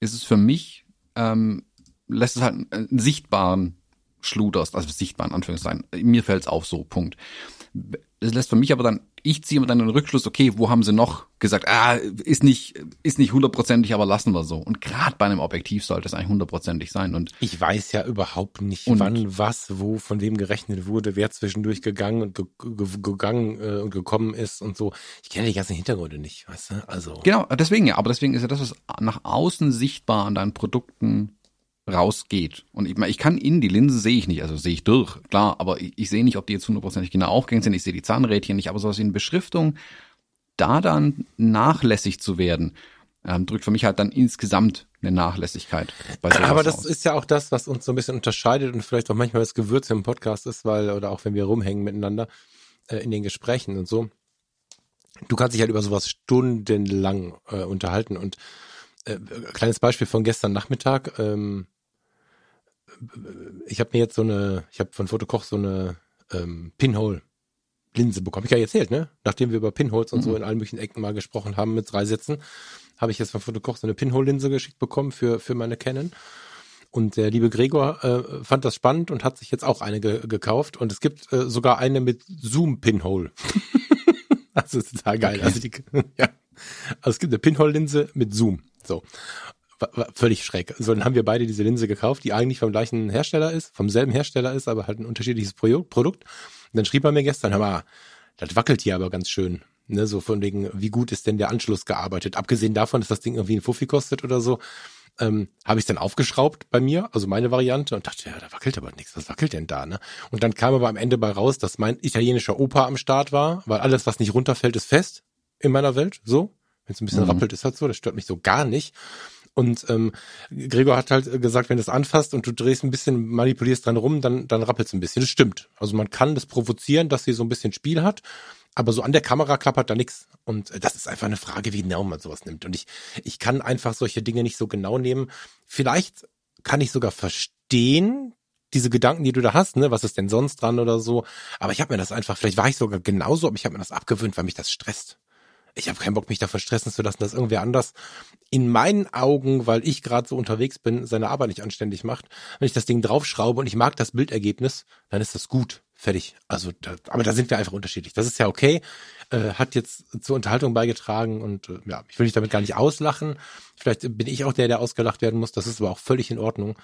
ist es für mich, ähm, lässt es halt einen sichtbaren Schluderst, also sichtbaren Anführungszeichen. Mir fällt es auf so, Punkt. Es lässt für mich aber dann, ich ziehe dann den Rückschluss, okay, wo haben sie noch gesagt, ah, ist nicht, ist nicht hundertprozentig, aber lassen wir so. Und gerade bei einem Objektiv sollte es eigentlich hundertprozentig sein. Und ich weiß ja überhaupt nicht, wann, was, wo, von wem gerechnet wurde, wer zwischendurch gegangen und ge ge gegangen äh, und gekommen ist und so. Ich kenne die ganzen Hintergründe nicht, weißt du? Also. Genau, deswegen ja, aber deswegen ist ja das, was nach außen sichtbar an deinen Produkten rausgeht. Und ich, ich kann in die Linse sehe ich nicht, also sehe ich durch, klar, aber ich, ich sehe nicht, ob die jetzt hundertprozentig genau aufgehängt sind, ich sehe die Zahnrädchen nicht, aber sowas in Beschriftung, da dann nachlässig zu werden, ähm, drückt für mich halt dann insgesamt eine Nachlässigkeit. aber das aus. ist ja auch das, was uns so ein bisschen unterscheidet und vielleicht auch manchmal das Gewürz im Podcast ist, weil, oder auch wenn wir rumhängen miteinander äh, in den Gesprächen und so. Du kannst dich halt über sowas stundenlang äh, unterhalten und äh, kleines Beispiel von gestern Nachmittag. Ähm, ich habe mir jetzt so eine, ich habe von Fotokoch so eine ähm, Pinhole-Linse bekommen. Ich ja erzählt, ne? Nachdem wir über Pinholes und mhm. so in allen möglichen Ecken mal gesprochen haben mit drei Sätzen, habe ich jetzt von Fotokoch so eine Pinhole-Linse geschickt bekommen für, für meine Canon. Und der liebe Gregor äh, fand das spannend und hat sich jetzt auch eine ge gekauft. Und es gibt äh, sogar eine mit Zoom-Pinhole. also ist total geil. Okay. Also die, ja. Also es gibt eine Pinhole-Linse mit Zoom. So war, war völlig schräg. So, dann haben wir beide diese Linse gekauft, die eigentlich vom gleichen Hersteller ist, vom selben Hersteller ist, aber halt ein unterschiedliches Produkt. Und dann schrieb er mir gestern, hör mal, das wackelt hier aber ganz schön. Ne, so von wegen, wie gut ist denn der Anschluss gearbeitet? Abgesehen davon, dass das Ding irgendwie ein Fuffi kostet oder so, ähm, habe ich dann aufgeschraubt bei mir, also meine Variante, und dachte, ja, da wackelt aber nichts. Was wackelt denn da? Ne? Und dann kam aber am Ende bei raus, dass mein italienischer Opa am Start war, weil alles, was nicht runterfällt, ist fest in meiner Welt. So, wenn es ein bisschen mhm. rappelt, ist halt so. Das stört mich so gar nicht. Und ähm, Gregor hat halt gesagt, wenn du es anfasst und du drehst ein bisschen, manipulierst dran rum, dann, dann rappelt es ein bisschen. Das stimmt. Also man kann das provozieren, dass sie so ein bisschen Spiel hat, aber so an der Kamera klappert da nichts. Und äh, das ist einfach eine Frage, wie genau man sowas nimmt. Und ich, ich kann einfach solche Dinge nicht so genau nehmen. Vielleicht kann ich sogar verstehen, diese Gedanken, die du da hast, ne, was ist denn sonst dran oder so. Aber ich habe mir das einfach, vielleicht war ich sogar genauso, aber ich habe mir das abgewöhnt, weil mich das stresst ich habe keinen Bock, mich davon stressen zu lassen, dass irgendwer anders in meinen Augen, weil ich gerade so unterwegs bin, seine Arbeit nicht anständig macht. Wenn ich das Ding draufschraube und ich mag das Bildergebnis, dann ist das gut. Fertig. Also, da, aber da sind wir einfach unterschiedlich. Das ist ja okay. Äh, hat jetzt zur Unterhaltung beigetragen und äh, ja, ich will dich damit gar nicht auslachen. Vielleicht bin ich auch der, der ausgelacht werden muss. Das ist aber auch völlig in Ordnung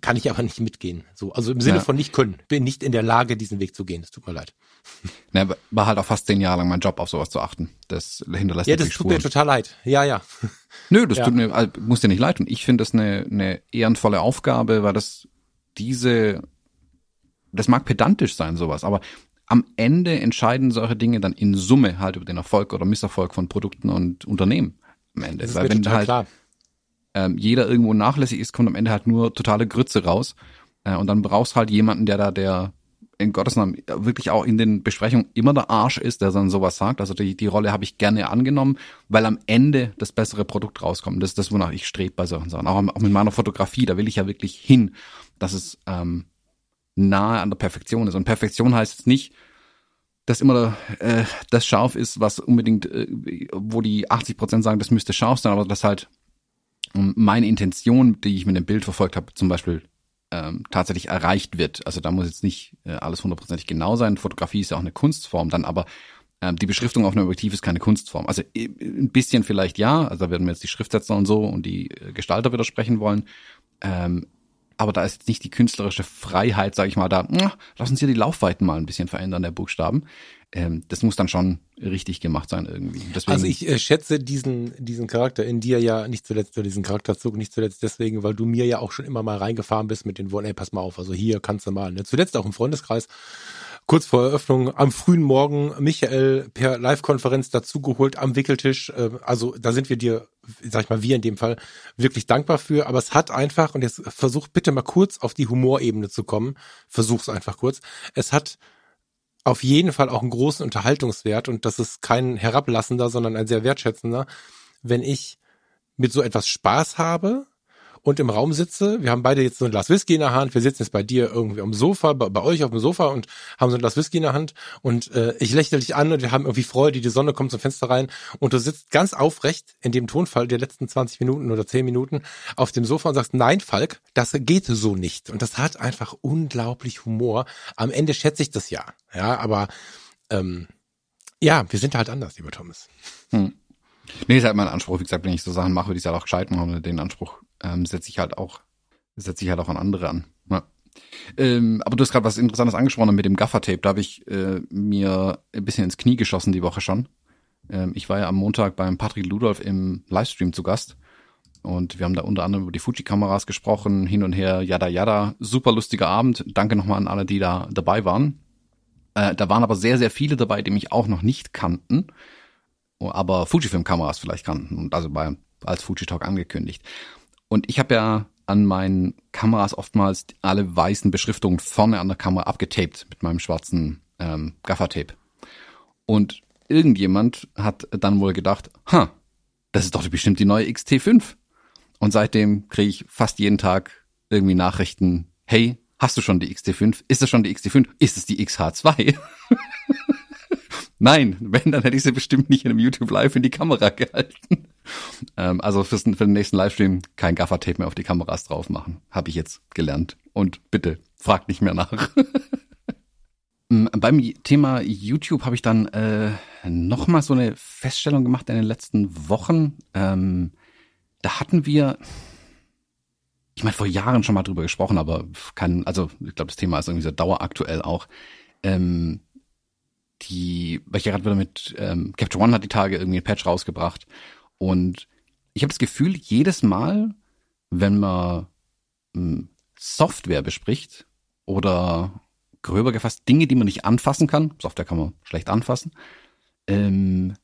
kann ich aber nicht mitgehen. So, also im Sinne ja. von nicht können. Bin nicht in der Lage, diesen Weg zu gehen. Es tut mir leid. Ne, war halt auch fast zehn Jahre lang mein Job, auf sowas zu achten. Das hinterlässt Ja, das tut Spuren. mir total leid. Ja, ja. Nö, das ja. tut mir, also, muss dir nicht leid tun. Ich finde das eine, eine ehrenvolle Aufgabe, weil das diese, das mag pedantisch sein, sowas, aber am Ende entscheiden solche Dinge dann in Summe halt über den Erfolg oder Misserfolg von Produkten und Unternehmen am Ende. Das ist weil wenn halt klar ähm, jeder irgendwo nachlässig ist, kommt am Ende halt nur totale Grütze raus. Äh, und dann brauchst halt jemanden, der da, der in Gottes Namen wirklich auch in den Besprechungen immer der Arsch ist, der dann sowas sagt. Also die, die Rolle habe ich gerne angenommen, weil am Ende das bessere Produkt rauskommt. Das ist das, wonach ich strebe bei solchen Sachen. Auch, auch mit meiner Fotografie, da will ich ja wirklich hin, dass es ähm, nahe an der Perfektion ist. Und Perfektion heißt jetzt nicht, dass immer äh, das scharf ist, was unbedingt, äh, wo die 80 Prozent sagen, das müsste scharf sein, aber dass halt ähm, meine Intention, die ich mit dem Bild verfolgt habe, zum Beispiel ähm, tatsächlich erreicht wird. Also da muss jetzt nicht äh, alles hundertprozentig genau sein. Fotografie ist ja auch eine Kunstform dann, aber ähm, die Beschriftung auf einem Objektiv ist keine Kunstform. Also äh, ein bisschen vielleicht ja, also da werden wir jetzt die Schriftsetzer und so und die äh, Gestalter widersprechen wollen. Ähm, aber da ist nicht die künstlerische Freiheit, sage ich mal, da, mh, lass uns hier die Laufweiten mal ein bisschen verändern der Buchstaben. Ähm, das muss dann schon richtig gemacht sein irgendwie. Deswegen, also ich äh, schätze diesen, diesen Charakter in dir ja nicht zuletzt, oder diesen Charakterzug nicht zuletzt deswegen, weil du mir ja auch schon immer mal reingefahren bist mit den Worten, ey, pass mal auf, also hier kannst du mal. Ne? Zuletzt auch im Freundeskreis kurz vor Eröffnung am frühen Morgen Michael per Live-Konferenz dazugeholt am Wickeltisch. Äh, also da sind wir dir, sag ich mal, wir in dem Fall wirklich dankbar für. Aber es hat einfach, und jetzt versuch bitte mal kurz auf die Humorebene zu kommen. Versuch's einfach kurz. Es hat auf jeden Fall auch einen großen Unterhaltungswert und das ist kein herablassender, sondern ein sehr wertschätzender, wenn ich mit so etwas Spaß habe und im Raum sitze. Wir haben beide jetzt so ein Glas Whisky in der Hand. Wir sitzen jetzt bei dir irgendwie am Sofa, bei, bei euch auf dem Sofa und haben so ein Glas Whisky in der Hand. Und äh, ich lächle dich an und wir haben irgendwie Freude. Die Sonne kommt zum Fenster rein und du sitzt ganz aufrecht in dem Tonfall der letzten 20 Minuten oder 10 Minuten auf dem Sofa und sagst, nein, Falk, das geht so nicht. Und das hat einfach unglaublich Humor. Am Ende schätze ich das ja. Ja, aber ähm, ja, wir sind halt anders, lieber Thomas. Hm. Nee, ist halt mein Anspruch. Wie gesagt, wenn ich so Sachen mache, würde ich es halt auch gescheit machen. Den Anspruch ähm, setze ich halt auch, setze ich halt auch an andere an. Ja. Ähm, aber du hast gerade was Interessantes angesprochen mit dem Gaffer-Tape. Da habe ich äh, mir ein bisschen ins Knie geschossen die Woche schon. Ähm, ich war ja am Montag beim Patrick Ludolf im Livestream zu Gast. Und wir haben da unter anderem über die Fuji-Kameras gesprochen, hin und her, yada yada. Super lustiger Abend. Danke nochmal an alle, die da dabei waren. Äh, da waren aber sehr, sehr viele dabei, die mich auch noch nicht kannten, aber Fujifilm-Kameras vielleicht kannten und also bei, als Fuji Talk angekündigt. Und ich habe ja an meinen Kameras oftmals alle weißen Beschriftungen vorne an der Kamera abgetaped mit meinem schwarzen ähm, Gaffertape. Und irgendjemand hat dann wohl gedacht, ha, das ist doch bestimmt die neue XT5. Und seitdem kriege ich fast jeden Tag irgendwie Nachrichten, hey, hast du schon die XT5? Ist das schon die XT5? Ist es die XH2? Nein, wenn, dann hätte ich sie bestimmt nicht in einem YouTube Live in die Kamera gehalten. Ähm, also für den nächsten Livestream kein Gaffer-Tape mehr auf die Kameras drauf machen. Habe ich jetzt gelernt. Und bitte, fragt nicht mehr nach. Mm, beim Thema YouTube habe ich dann äh, nochmal so eine Feststellung gemacht in den letzten Wochen. Ähm, da hatten wir, ich meine, vor Jahren schon mal drüber gesprochen, aber kann, also ich glaube, das Thema ist irgendwie so daueraktuell auch. Ähm, die, weil ich gerade wieder mit ähm, Capture One hat die Tage irgendwie ein Patch rausgebracht und ich habe das Gefühl, jedes Mal, wenn man hm, Software bespricht oder gröber gefasst Dinge, die man nicht anfassen kann, Software kann man schlecht anfassen, ähm,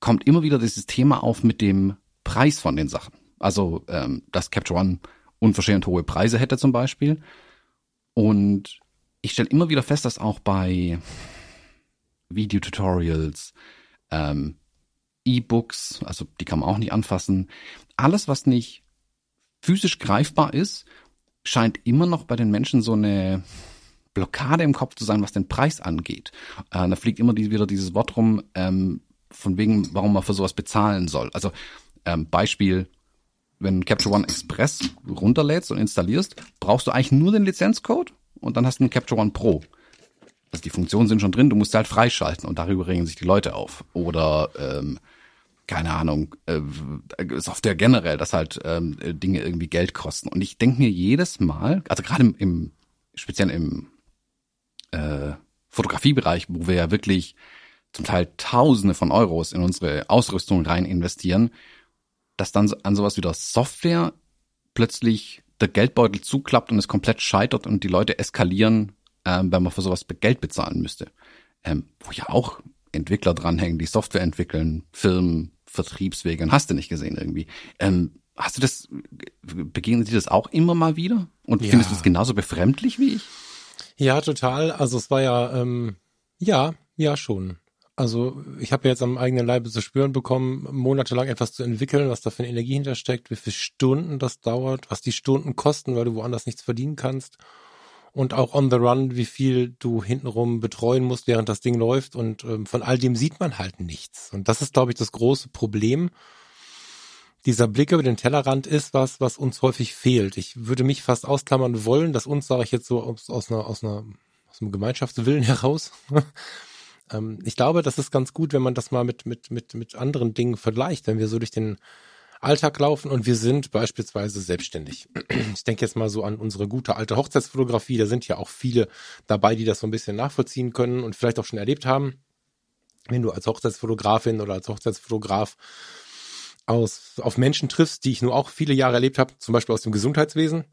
kommt immer wieder dieses Thema auf mit dem Preis von den Sachen. Also, ähm, dass Capture One unverschämt hohe Preise hätte zum Beispiel. Und ich stelle immer wieder fest, dass auch bei Videotutorials, ähm, E-Books, also die kann man auch nicht anfassen. Alles, was nicht physisch greifbar ist, scheint immer noch bei den Menschen so eine Blockade im Kopf zu sein, was den Preis angeht. Äh, da fliegt immer die, wieder dieses Wort rum, ähm, von wegen, warum man für sowas bezahlen soll. Also ähm, Beispiel, wenn Capture One Express runterlädst und installierst, brauchst du eigentlich nur den Lizenzcode und dann hast du einen Capture One Pro. Also die Funktionen sind schon drin, du musst halt freischalten und darüber regen sich die Leute auf. Oder ähm, keine Ahnung, äh, Software generell, dass halt ähm, Dinge irgendwie Geld kosten. Und ich denke mir jedes Mal, also gerade im, im speziell im äh, Fotografiebereich, wo wir ja wirklich zum Teil Tausende von Euros in unsere Ausrüstung rein investieren, dass dann an sowas wie das Software plötzlich der Geldbeutel zuklappt und es komplett scheitert und die Leute eskalieren, ähm, wenn man für sowas Geld bezahlen müsste. Ähm, wo ja auch Entwickler dranhängen, die Software entwickeln, Firmen, Vertriebswege und hast du nicht gesehen irgendwie. Ähm, hast du das, begegnet dir das auch immer mal wieder? Und ja. findest du es genauso befremdlich wie ich? Ja, total. Also es war ja, ähm, ja, ja schon. Also ich habe ja jetzt am eigenen Leibe zu spüren bekommen, monatelang etwas zu entwickeln, was da für eine Energie hintersteckt, wie viele Stunden das dauert, was die Stunden kosten, weil du woanders nichts verdienen kannst. Und auch on the run, wie viel du hintenrum betreuen musst, während das Ding läuft. Und ähm, von all dem sieht man halt nichts. Und das ist, glaube ich, das große Problem. Dieser Blick über den Tellerrand ist was, was uns häufig fehlt. Ich würde mich fast ausklammern wollen, dass uns, sage ich jetzt so aus, aus, einer, aus, einer, aus einem Gemeinschaftswillen heraus, ähm, ich glaube, das ist ganz gut, wenn man das mal mit, mit, mit, mit anderen Dingen vergleicht, wenn wir so durch den Alltag laufen und wir sind beispielsweise selbstständig. Ich denke jetzt mal so an unsere gute alte Hochzeitsfotografie. Da sind ja auch viele dabei, die das so ein bisschen nachvollziehen können und vielleicht auch schon erlebt haben. Wenn du als Hochzeitsfotografin oder als Hochzeitsfotograf aus, auf Menschen triffst, die ich nur auch viele Jahre erlebt habe, zum Beispiel aus dem Gesundheitswesen,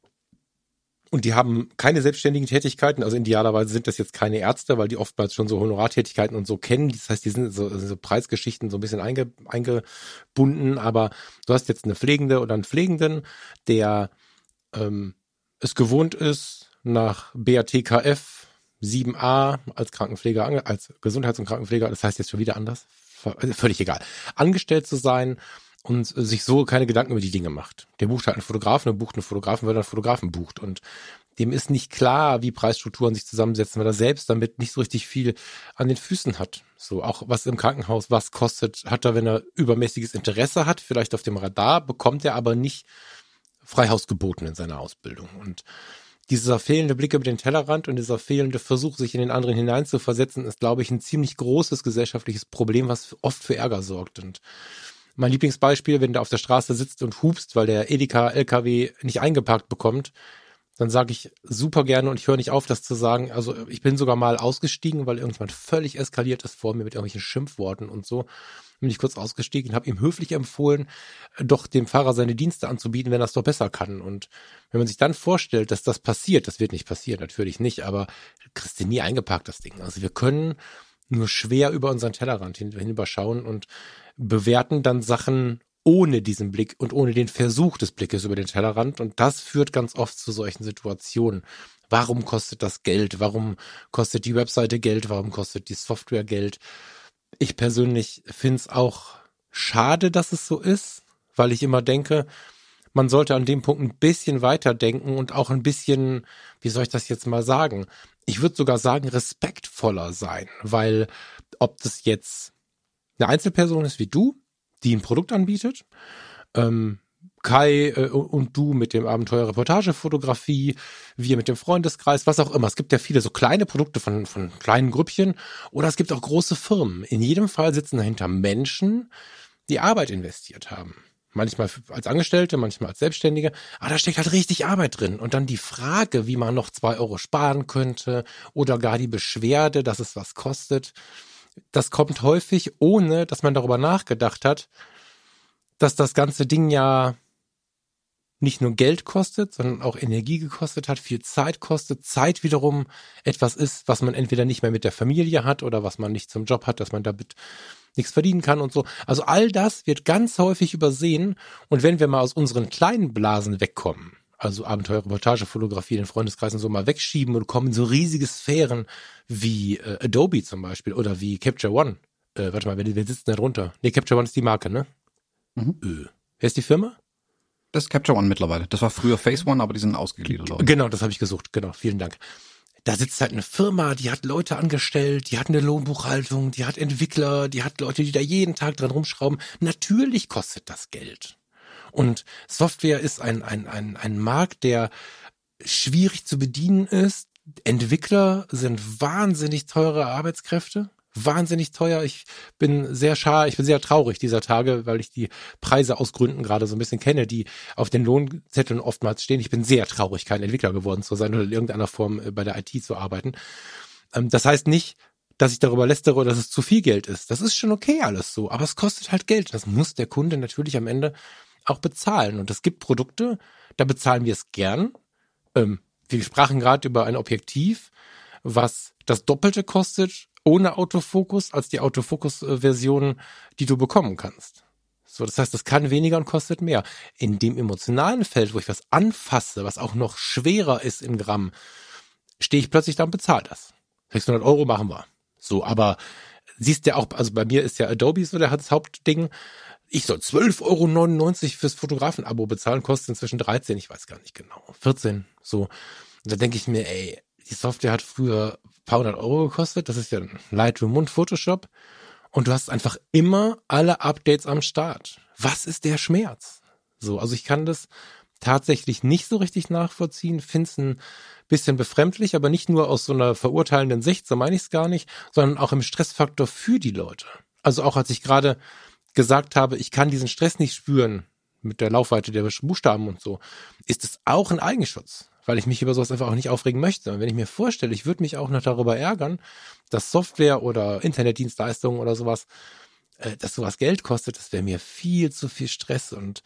und die haben keine selbstständigen Tätigkeiten, also idealerweise sind das jetzt keine Ärzte, weil die oftmals schon so Honorartätigkeiten und so kennen. Das heißt, die sind so, so Preisgeschichten so ein bisschen einge, eingebunden, aber du hast jetzt eine Pflegende oder einen Pflegenden, der ähm, es gewohnt ist, nach BATKF 7a als Krankenpfleger, als Gesundheits- und Krankenpfleger, das heißt jetzt schon wieder anders, völlig egal, angestellt zu sein und sich so keine Gedanken über die Dinge macht. Der bucht halt einen Fotografen, der bucht einen Fotografen, weil er einen Fotografen bucht. Und dem ist nicht klar, wie Preisstrukturen sich zusammensetzen, weil er selbst damit nicht so richtig viel an den Füßen hat. So auch was im Krankenhaus, was kostet, hat er, wenn er übermäßiges Interesse hat, vielleicht auf dem Radar, bekommt er aber nicht Freihaus geboten in seiner Ausbildung. Und dieser fehlende Blick über den Tellerrand und dieser fehlende Versuch, sich in den anderen hineinzuversetzen, ist, glaube ich, ein ziemlich großes gesellschaftliches Problem, was oft für Ärger sorgt. Und mein Lieblingsbeispiel, wenn du auf der Straße sitzt und hupst, weil der Edeka LKW nicht eingeparkt bekommt, dann sage ich super gerne und ich höre nicht auf, das zu sagen. Also ich bin sogar mal ausgestiegen, weil irgendwann völlig eskaliert ist vor mir mit irgendwelchen Schimpfworten und so. Bin ich kurz ausgestiegen und habe ihm höflich empfohlen, doch dem Fahrer seine Dienste anzubieten, wenn er es doch besser kann. Und wenn man sich dann vorstellt, dass das passiert, das wird nicht passieren, natürlich nicht, aber kriegst du nie eingeparkt, das Ding. Also wir können nur schwer über unseren Tellerrand hinüberschauen und bewerten dann Sachen ohne diesen Blick und ohne den Versuch des Blickes über den Tellerrand. Und das führt ganz oft zu solchen Situationen. Warum kostet das Geld? Warum kostet die Webseite Geld? Warum kostet die Software Geld? Ich persönlich finde es auch schade, dass es so ist, weil ich immer denke, man sollte an dem Punkt ein bisschen weiterdenken und auch ein bisschen, wie soll ich das jetzt mal sagen? Ich würde sogar sagen, respektvoller sein, weil ob das jetzt eine Einzelperson ist wie du, die ein Produkt anbietet, ähm, Kai äh, und du mit dem Abenteuer Reportagefotografie, wir mit dem Freundeskreis, was auch immer. Es gibt ja viele so kleine Produkte von, von kleinen Grüppchen oder es gibt auch große Firmen. In jedem Fall sitzen dahinter Menschen, die Arbeit investiert haben. Manchmal als Angestellte, manchmal als Selbstständige. Aber da steckt halt richtig Arbeit drin. Und dann die Frage, wie man noch zwei Euro sparen könnte oder gar die Beschwerde, dass es was kostet das kommt häufig, ohne dass man darüber nachgedacht hat, dass das ganze Ding ja nicht nur Geld kostet, sondern auch Energie gekostet hat, viel Zeit kostet, Zeit wiederum etwas ist, was man entweder nicht mehr mit der Familie hat oder was man nicht zum Job hat, dass man damit nichts verdienen kann und so. Also all das wird ganz häufig übersehen und wenn wir mal aus unseren kleinen Blasen wegkommen, also Abenteuer, Reportage, Fotografie, den Freundeskreisen so mal wegschieben und kommen so riesige Sphären wie äh, Adobe zum Beispiel oder wie Capture One. Äh, warte mal, wer, sitzt denn da drunter? Nee, Capture One ist die Marke, ne? Mhm. Äh. Wer ist die Firma? Das ist Capture One mittlerweile. Das war früher Face One, aber die sind ausgegliedert. Genau, das habe ich gesucht. Genau, vielen Dank. Da sitzt halt eine Firma, die hat Leute angestellt, die hat eine Lohnbuchhaltung, die hat Entwickler, die hat Leute, die da jeden Tag dran rumschrauben. Natürlich kostet das Geld. Und Software ist ein, ein, ein, ein Markt, der schwierig zu bedienen ist. Entwickler sind wahnsinnig teure Arbeitskräfte wahnsinnig teuer. Ich bin sehr schar, ich bin sehr traurig dieser Tage, weil ich die Preise aus Gründen gerade so ein bisschen kenne, die auf den Lohnzetteln oftmals stehen. Ich bin sehr traurig, kein Entwickler geworden zu sein oder in irgendeiner Form äh, bei der IT zu arbeiten. Ähm, das heißt nicht, dass ich darüber lästere oder dass es zu viel Geld ist. Das ist schon okay alles so, aber es kostet halt Geld. Das muss der Kunde natürlich am Ende auch bezahlen. Und es gibt Produkte, da bezahlen wir es gern. Ähm, wir sprachen gerade über ein Objektiv, was das Doppelte kostet ohne Autofokus als die Autofokus-Version, die du bekommen kannst. So, das heißt, das kann weniger und kostet mehr. In dem emotionalen Feld, wo ich was anfasse, was auch noch schwerer ist in Gramm, stehe ich plötzlich da und bezahle das. 600 Euro machen wir. So, aber siehst du auch, also bei mir ist ja Adobe so der das Hauptding ich soll 12,99 Euro fürs Fotografen-Abo bezahlen, kostet inzwischen 13, ich weiß gar nicht genau, 14, so. Und da denke ich mir, ey, die Software hat früher ein paar hundert Euro gekostet. Das ist ja Lightroom und Photoshop. Und du hast einfach immer alle Updates am Start. Was ist der Schmerz? So, also ich kann das tatsächlich nicht so richtig nachvollziehen, finde es ein bisschen befremdlich, aber nicht nur aus so einer verurteilenden Sicht, so meine ich es gar nicht, sondern auch im Stressfaktor für die Leute. Also auch als ich gerade gesagt habe, ich kann diesen Stress nicht spüren mit der Laufweite der Buchstaben und so, ist es auch ein Eigenschutz, weil ich mich über sowas einfach auch nicht aufregen möchte. Und wenn ich mir vorstelle, ich würde mich auch noch darüber ärgern, dass Software oder Internetdienstleistungen oder sowas, äh, dass sowas Geld kostet, das wäre mir viel zu viel Stress und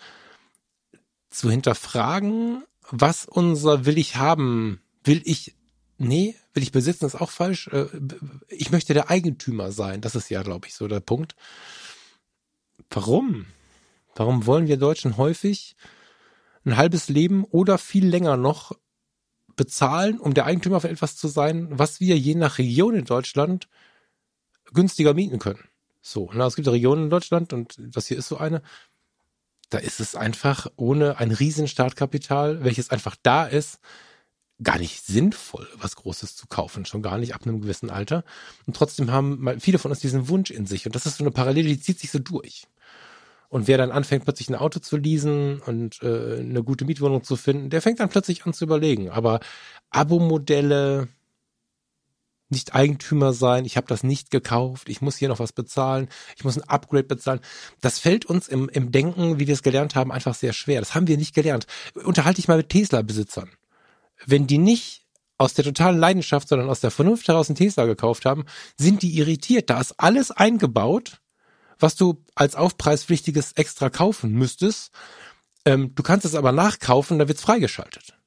zu hinterfragen, was unser will ich haben, will ich, nee, will ich besitzen, ist auch falsch. Äh, ich möchte der Eigentümer sein. Das ist ja, glaube ich, so der Punkt. Warum? Warum wollen wir Deutschen häufig ein halbes Leben oder viel länger noch bezahlen, um der Eigentümer für etwas zu sein, was wir je nach Region in Deutschland günstiger mieten können? So, na, es gibt Regionen in Deutschland und das hier ist so eine, da ist es einfach ohne ein riesen Startkapital, welches einfach da ist, gar nicht sinnvoll, was Großes zu kaufen, schon gar nicht ab einem gewissen Alter. Und trotzdem haben viele von uns diesen Wunsch in sich. Und das ist so eine Parallele, die zieht sich so durch. Und wer dann anfängt, plötzlich ein Auto zu leasen und äh, eine gute Mietwohnung zu finden, der fängt dann plötzlich an zu überlegen. Aber Abo-Modelle, nicht Eigentümer sein, ich habe das nicht gekauft, ich muss hier noch was bezahlen, ich muss ein Upgrade bezahlen. Das fällt uns im, im Denken, wie wir es gelernt haben, einfach sehr schwer. Das haben wir nicht gelernt. Unterhalte ich mal mit Tesla-Besitzern. Wenn die nicht aus der totalen Leidenschaft, sondern aus der Vernunft heraus einen Tesla gekauft haben, sind die irritiert. Da ist alles eingebaut, was du als aufpreispflichtiges extra kaufen müsstest. Ähm, du kannst es aber nachkaufen, da wird's freigeschaltet.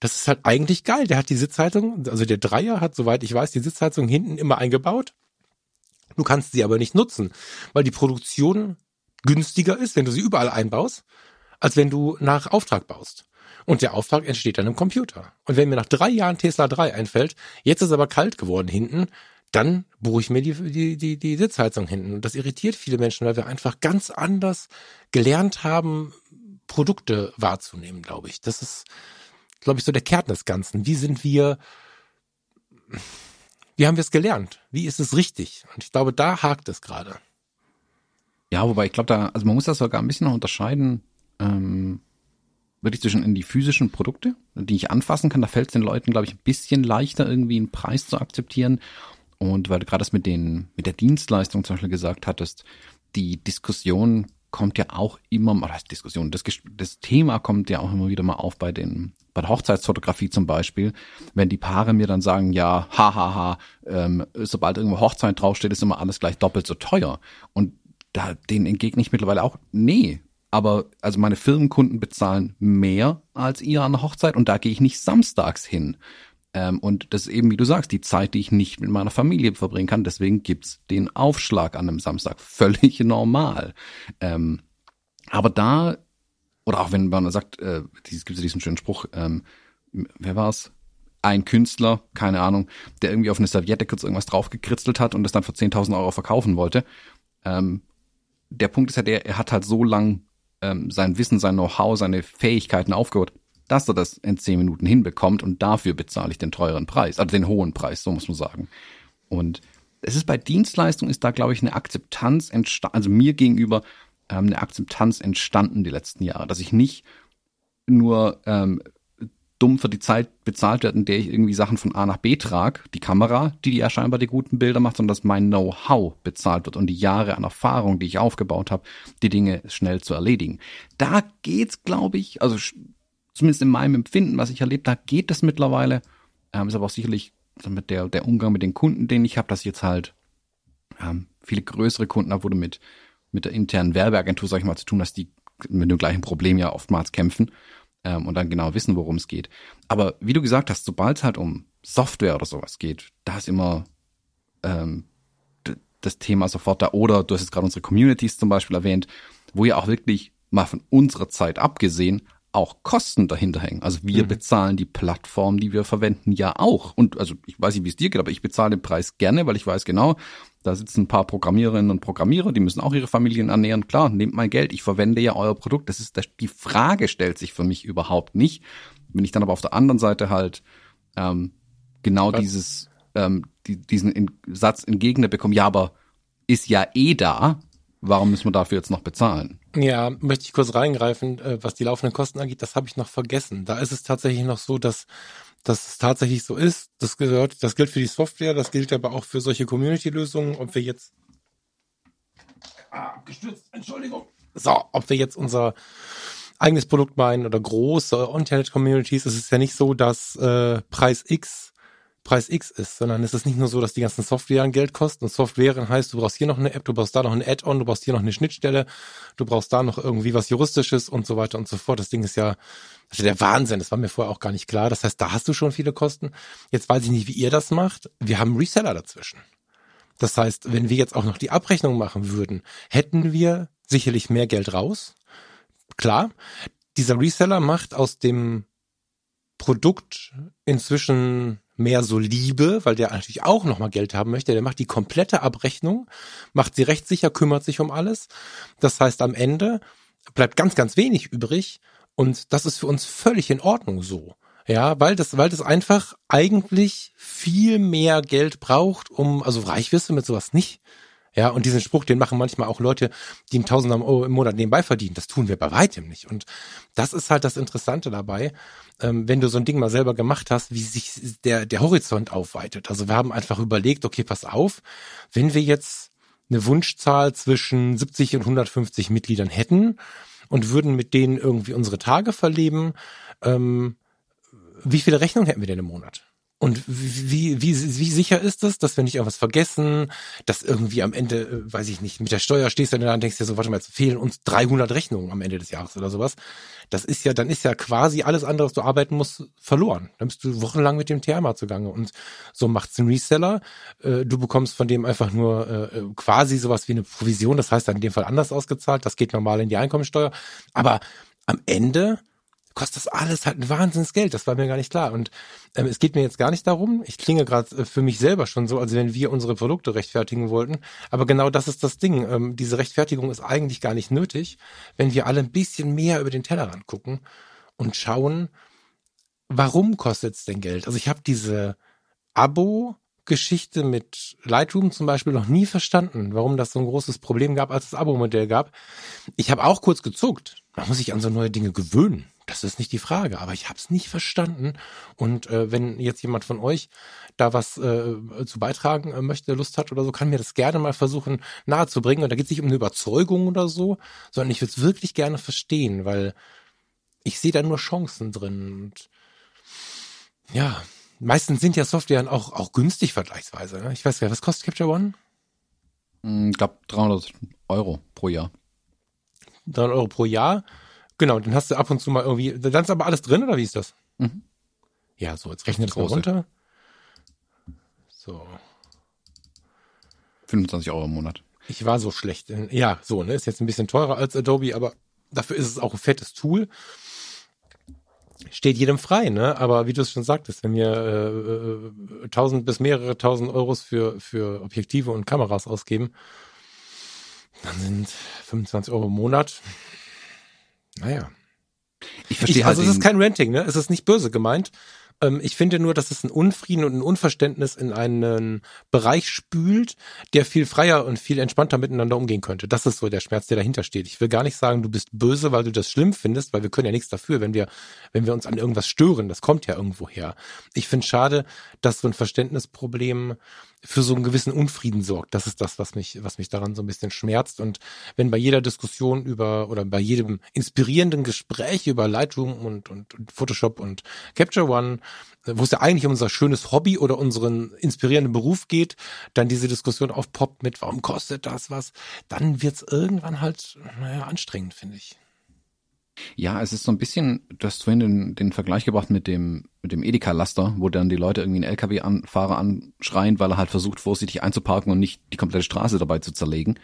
Das ist halt eigentlich geil. Der hat die Sitzheizung, also der Dreier hat, soweit ich weiß, die Sitzheizung hinten immer eingebaut. Du kannst sie aber nicht nutzen, weil die Produktion günstiger ist, wenn du sie überall einbaust, als wenn du nach Auftrag baust. Und der Auftrag entsteht dann im Computer. Und wenn mir nach drei Jahren Tesla 3 einfällt, jetzt ist aber kalt geworden hinten, dann buche ich mir die, die, die, die Sitzheizung hinten. Und das irritiert viele Menschen, weil wir einfach ganz anders gelernt haben, Produkte wahrzunehmen, glaube ich. Das ist, glaube ich, so der Kern des Ganzen. Wie sind wir, wie haben wir es gelernt? Wie ist es richtig? Und ich glaube, da hakt es gerade. Ja, wobei ich glaube, da, also man muss das sogar ein bisschen noch unterscheiden, ähm, wirklich zwischen in die physischen Produkte, die ich anfassen kann. Da fällt es den Leuten, glaube ich, ein bisschen leichter, irgendwie einen Preis zu akzeptieren. Und weil du gerade das mit den, mit der Dienstleistung zum Beispiel gesagt hattest, die Diskussion kommt ja auch immer, oder Diskussion, das, das Thema kommt ja auch immer wieder mal auf bei den, bei der Hochzeitsfotografie zum Beispiel, wenn die Paare mir dann sagen, ja, hahaha, ha, ha, ähm, sobald irgendwo Hochzeit draufsteht, ist immer alles gleich doppelt so teuer. Und da, denen entgegne ich mittlerweile auch, nee, aber also meine Firmenkunden bezahlen mehr als ihr an der Hochzeit und da gehe ich nicht samstags hin. Ähm, und das ist eben, wie du sagst, die Zeit, die ich nicht mit meiner Familie verbringen kann. Deswegen gibt's den Aufschlag an einem Samstag. Völlig normal. Ähm, aber da, oder auch wenn man sagt, äh, es gibt ja diesen schönen Spruch, ähm, wer war's? Ein Künstler, keine Ahnung, der irgendwie auf eine Serviette kurz irgendwas draufgekritzelt hat und das dann für 10.000 Euro verkaufen wollte. Ähm, der Punkt ist ja der, er hat halt so lang ähm, sein Wissen, sein Know-how, seine Fähigkeiten aufgeholt, dass er das in zehn Minuten hinbekommt und dafür bezahle ich den teuren Preis, also den hohen Preis, so muss man sagen. Und es ist bei Dienstleistung ist da, glaube ich, eine Akzeptanz entstanden, also mir gegenüber ähm, eine Akzeptanz entstanden die letzten Jahre, dass ich nicht nur ähm, dumm für die Zeit bezahlt werde, in der ich irgendwie Sachen von A nach B trage, die Kamera, die ja scheinbar die guten Bilder macht, sondern dass mein Know-how bezahlt wird und die Jahre an Erfahrung, die ich aufgebaut habe, die Dinge schnell zu erledigen. Da geht's, glaube ich, also zumindest in meinem Empfinden, was ich erlebt habe, geht das mittlerweile. Ähm, ist aber auch sicherlich mit der, der Umgang mit den Kunden, den ich habe, dass ich jetzt halt ähm, viele größere Kunden habe, wo du mit, mit der internen Werbeagentur, sag ich mal, zu tun hast, die mit dem gleichen Problem ja oftmals kämpfen ähm, und dann genau wissen, worum es geht. Aber wie du gesagt hast, sobald es halt um Software oder sowas geht, da ist immer ähm, das Thema sofort da. Oder du hast jetzt gerade unsere Communities zum Beispiel erwähnt, wo ja auch wirklich mal von unserer Zeit abgesehen auch Kosten dahinter hängen. Also wir mhm. bezahlen die Plattform, die wir verwenden, ja auch. Und also ich weiß nicht, wie es dir geht, aber ich bezahle den Preis gerne, weil ich weiß genau, da sitzen ein paar Programmiererinnen und Programmierer, die müssen auch ihre Familien ernähren. Klar, nehmt mein Geld, ich verwende ja euer Produkt. Das ist das, die Frage stellt sich für mich überhaupt nicht. Wenn ich dann aber auf der anderen Seite halt ähm, genau Was? dieses, ähm, die, diesen in, Satz entgegenbekommen, ja, aber ist ja eh da, warum müssen wir dafür jetzt noch bezahlen? Ja, möchte ich kurz reingreifen, äh, was die laufenden Kosten angeht, das habe ich noch vergessen. Da ist es tatsächlich noch so, dass dass es tatsächlich so ist. Das gehört, das gilt für die Software, das gilt aber auch für solche Community-Lösungen, ob wir jetzt ah, gestürzt, Entschuldigung. So, ob wir jetzt unser eigenes Produkt meinen oder große Internet-Communities, ist es ja nicht so, dass äh, Preis X Preis X ist, sondern es ist nicht nur so, dass die ganzen Software Geld kosten und Software heißt, du brauchst hier noch eine App, du brauchst da noch ein Add-on, du brauchst hier noch eine Schnittstelle, du brauchst da noch irgendwie was Juristisches und so weiter und so fort. Das Ding ist ja, ist der Wahnsinn, das war mir vorher auch gar nicht klar. Das heißt, da hast du schon viele Kosten. Jetzt weiß ich nicht, wie ihr das macht. Wir haben Reseller dazwischen. Das heißt, wenn wir jetzt auch noch die Abrechnung machen würden, hätten wir sicherlich mehr Geld raus. Klar, dieser Reseller macht aus dem Produkt inzwischen mehr so Liebe, weil der natürlich auch nochmal Geld haben möchte. Der macht die komplette Abrechnung, macht sie rechtssicher, kümmert sich um alles. Das heißt, am Ende bleibt ganz, ganz wenig übrig. Und das ist für uns völlig in Ordnung so. Ja, weil das, weil das einfach eigentlich viel mehr Geld braucht, um, also reich wirst du mit sowas nicht. Ja, und diesen Spruch, den machen manchmal auch Leute, die einen Tausender im Monat nebenbei verdienen. Das tun wir bei weitem nicht. Und das ist halt das Interessante dabei, ähm, wenn du so ein Ding mal selber gemacht hast, wie sich der, der Horizont aufweitet. Also wir haben einfach überlegt, okay, pass auf, wenn wir jetzt eine Wunschzahl zwischen 70 und 150 Mitgliedern hätten und würden mit denen irgendwie unsere Tage verleben, ähm, wie viele Rechnungen hätten wir denn im Monat? Und wie, wie, wie sicher ist es, dass wir nicht irgendwas vergessen, dass irgendwie am Ende, äh, weiß ich nicht, mit der Steuer stehst du da und denkst dir so, warte mal, jetzt fehlen uns 300 Rechnungen am Ende des Jahres oder sowas. Das ist ja, dann ist ja quasi alles andere, was du arbeiten musst, verloren. Dann bist du wochenlang mit dem Thema zugange. Und so macht's ein Reseller. Äh, du bekommst von dem einfach nur äh, quasi sowas wie eine Provision. Das heißt dann in dem Fall anders ausgezahlt. Das geht normal in die Einkommensteuer. Aber am Ende kostet das alles halt ein Wahnsinnsgeld. Das war mir gar nicht klar. Und ähm, es geht mir jetzt gar nicht darum. Ich klinge gerade äh, für mich selber schon so, als wenn wir unsere Produkte rechtfertigen wollten. Aber genau das ist das Ding. Ähm, diese Rechtfertigung ist eigentlich gar nicht nötig, wenn wir alle ein bisschen mehr über den Tellerrand gucken und schauen, warum kostet es denn Geld? Also ich habe diese Abo Geschichte mit Lightroom zum Beispiel noch nie verstanden, warum das so ein großes Problem gab, als es Abo-Modell gab. Ich habe auch kurz gezuckt. Man muss sich an so neue Dinge gewöhnen. Das ist nicht die Frage, aber ich habe es nicht verstanden. Und äh, wenn jetzt jemand von euch da was äh, zu beitragen äh, möchte, Lust hat oder so, kann mir das gerne mal versuchen nahezubringen. Und da geht es nicht um eine Überzeugung oder so, sondern ich würde es wirklich gerne verstehen, weil ich sehe da nur Chancen drin. Und ja, meistens sind ja Software auch, auch günstig vergleichsweise. Ne? Ich weiß gar nicht, was kostet Capture One? Hm, ich glaube 300 Euro pro Jahr. 300 Euro pro Jahr. Genau, dann hast du ab und zu mal irgendwie, dann ist aber alles drin oder wie ist das? Mhm. Ja, so, jetzt rechnet es mal runter. So. 25 Euro im Monat. Ich war so schlecht. Ja, so, ne, ist jetzt ein bisschen teurer als Adobe, aber dafür ist es auch ein fettes Tool. Steht jedem frei, ne? Aber wie du es schon sagtest, wenn wir äh, äh, tausend bis mehrere tausend Euros für, für Objektive und Kameras ausgeben, dann sind 25 Euro im Monat naja. Ich verstehe halt. Also es ist kein Renting, ne? Es ist nicht böse gemeint. Ähm, ich finde nur, dass es ein Unfrieden und ein Unverständnis in einen Bereich spült, der viel freier und viel entspannter miteinander umgehen könnte. Das ist so der Schmerz, der dahinter steht. Ich will gar nicht sagen, du bist böse, weil du das schlimm findest, weil wir können ja nichts dafür, wenn wir, wenn wir uns an irgendwas stören. Das kommt ja irgendwo her. Ich finde schade, dass so ein Verständnisproblem für so einen gewissen Unfrieden sorgt. Das ist das, was mich, was mich daran so ein bisschen schmerzt. Und wenn bei jeder Diskussion über oder bei jedem inspirierenden Gespräch über Lightroom und, und, und Photoshop und Capture One, wo es ja eigentlich um unser schönes Hobby oder unseren inspirierenden Beruf geht, dann diese Diskussion aufpoppt mit, warum kostet das was, dann wird's irgendwann halt, naja, anstrengend, finde ich. Ja, es ist so ein bisschen, du hast vorhin den, den Vergleich gebracht mit dem, mit dem Edeka-Laster, wo dann die Leute irgendwie einen LKW-Fahrer anschreien, weil er halt versucht, vorsichtig einzuparken und nicht die komplette Straße dabei zu zerlegen.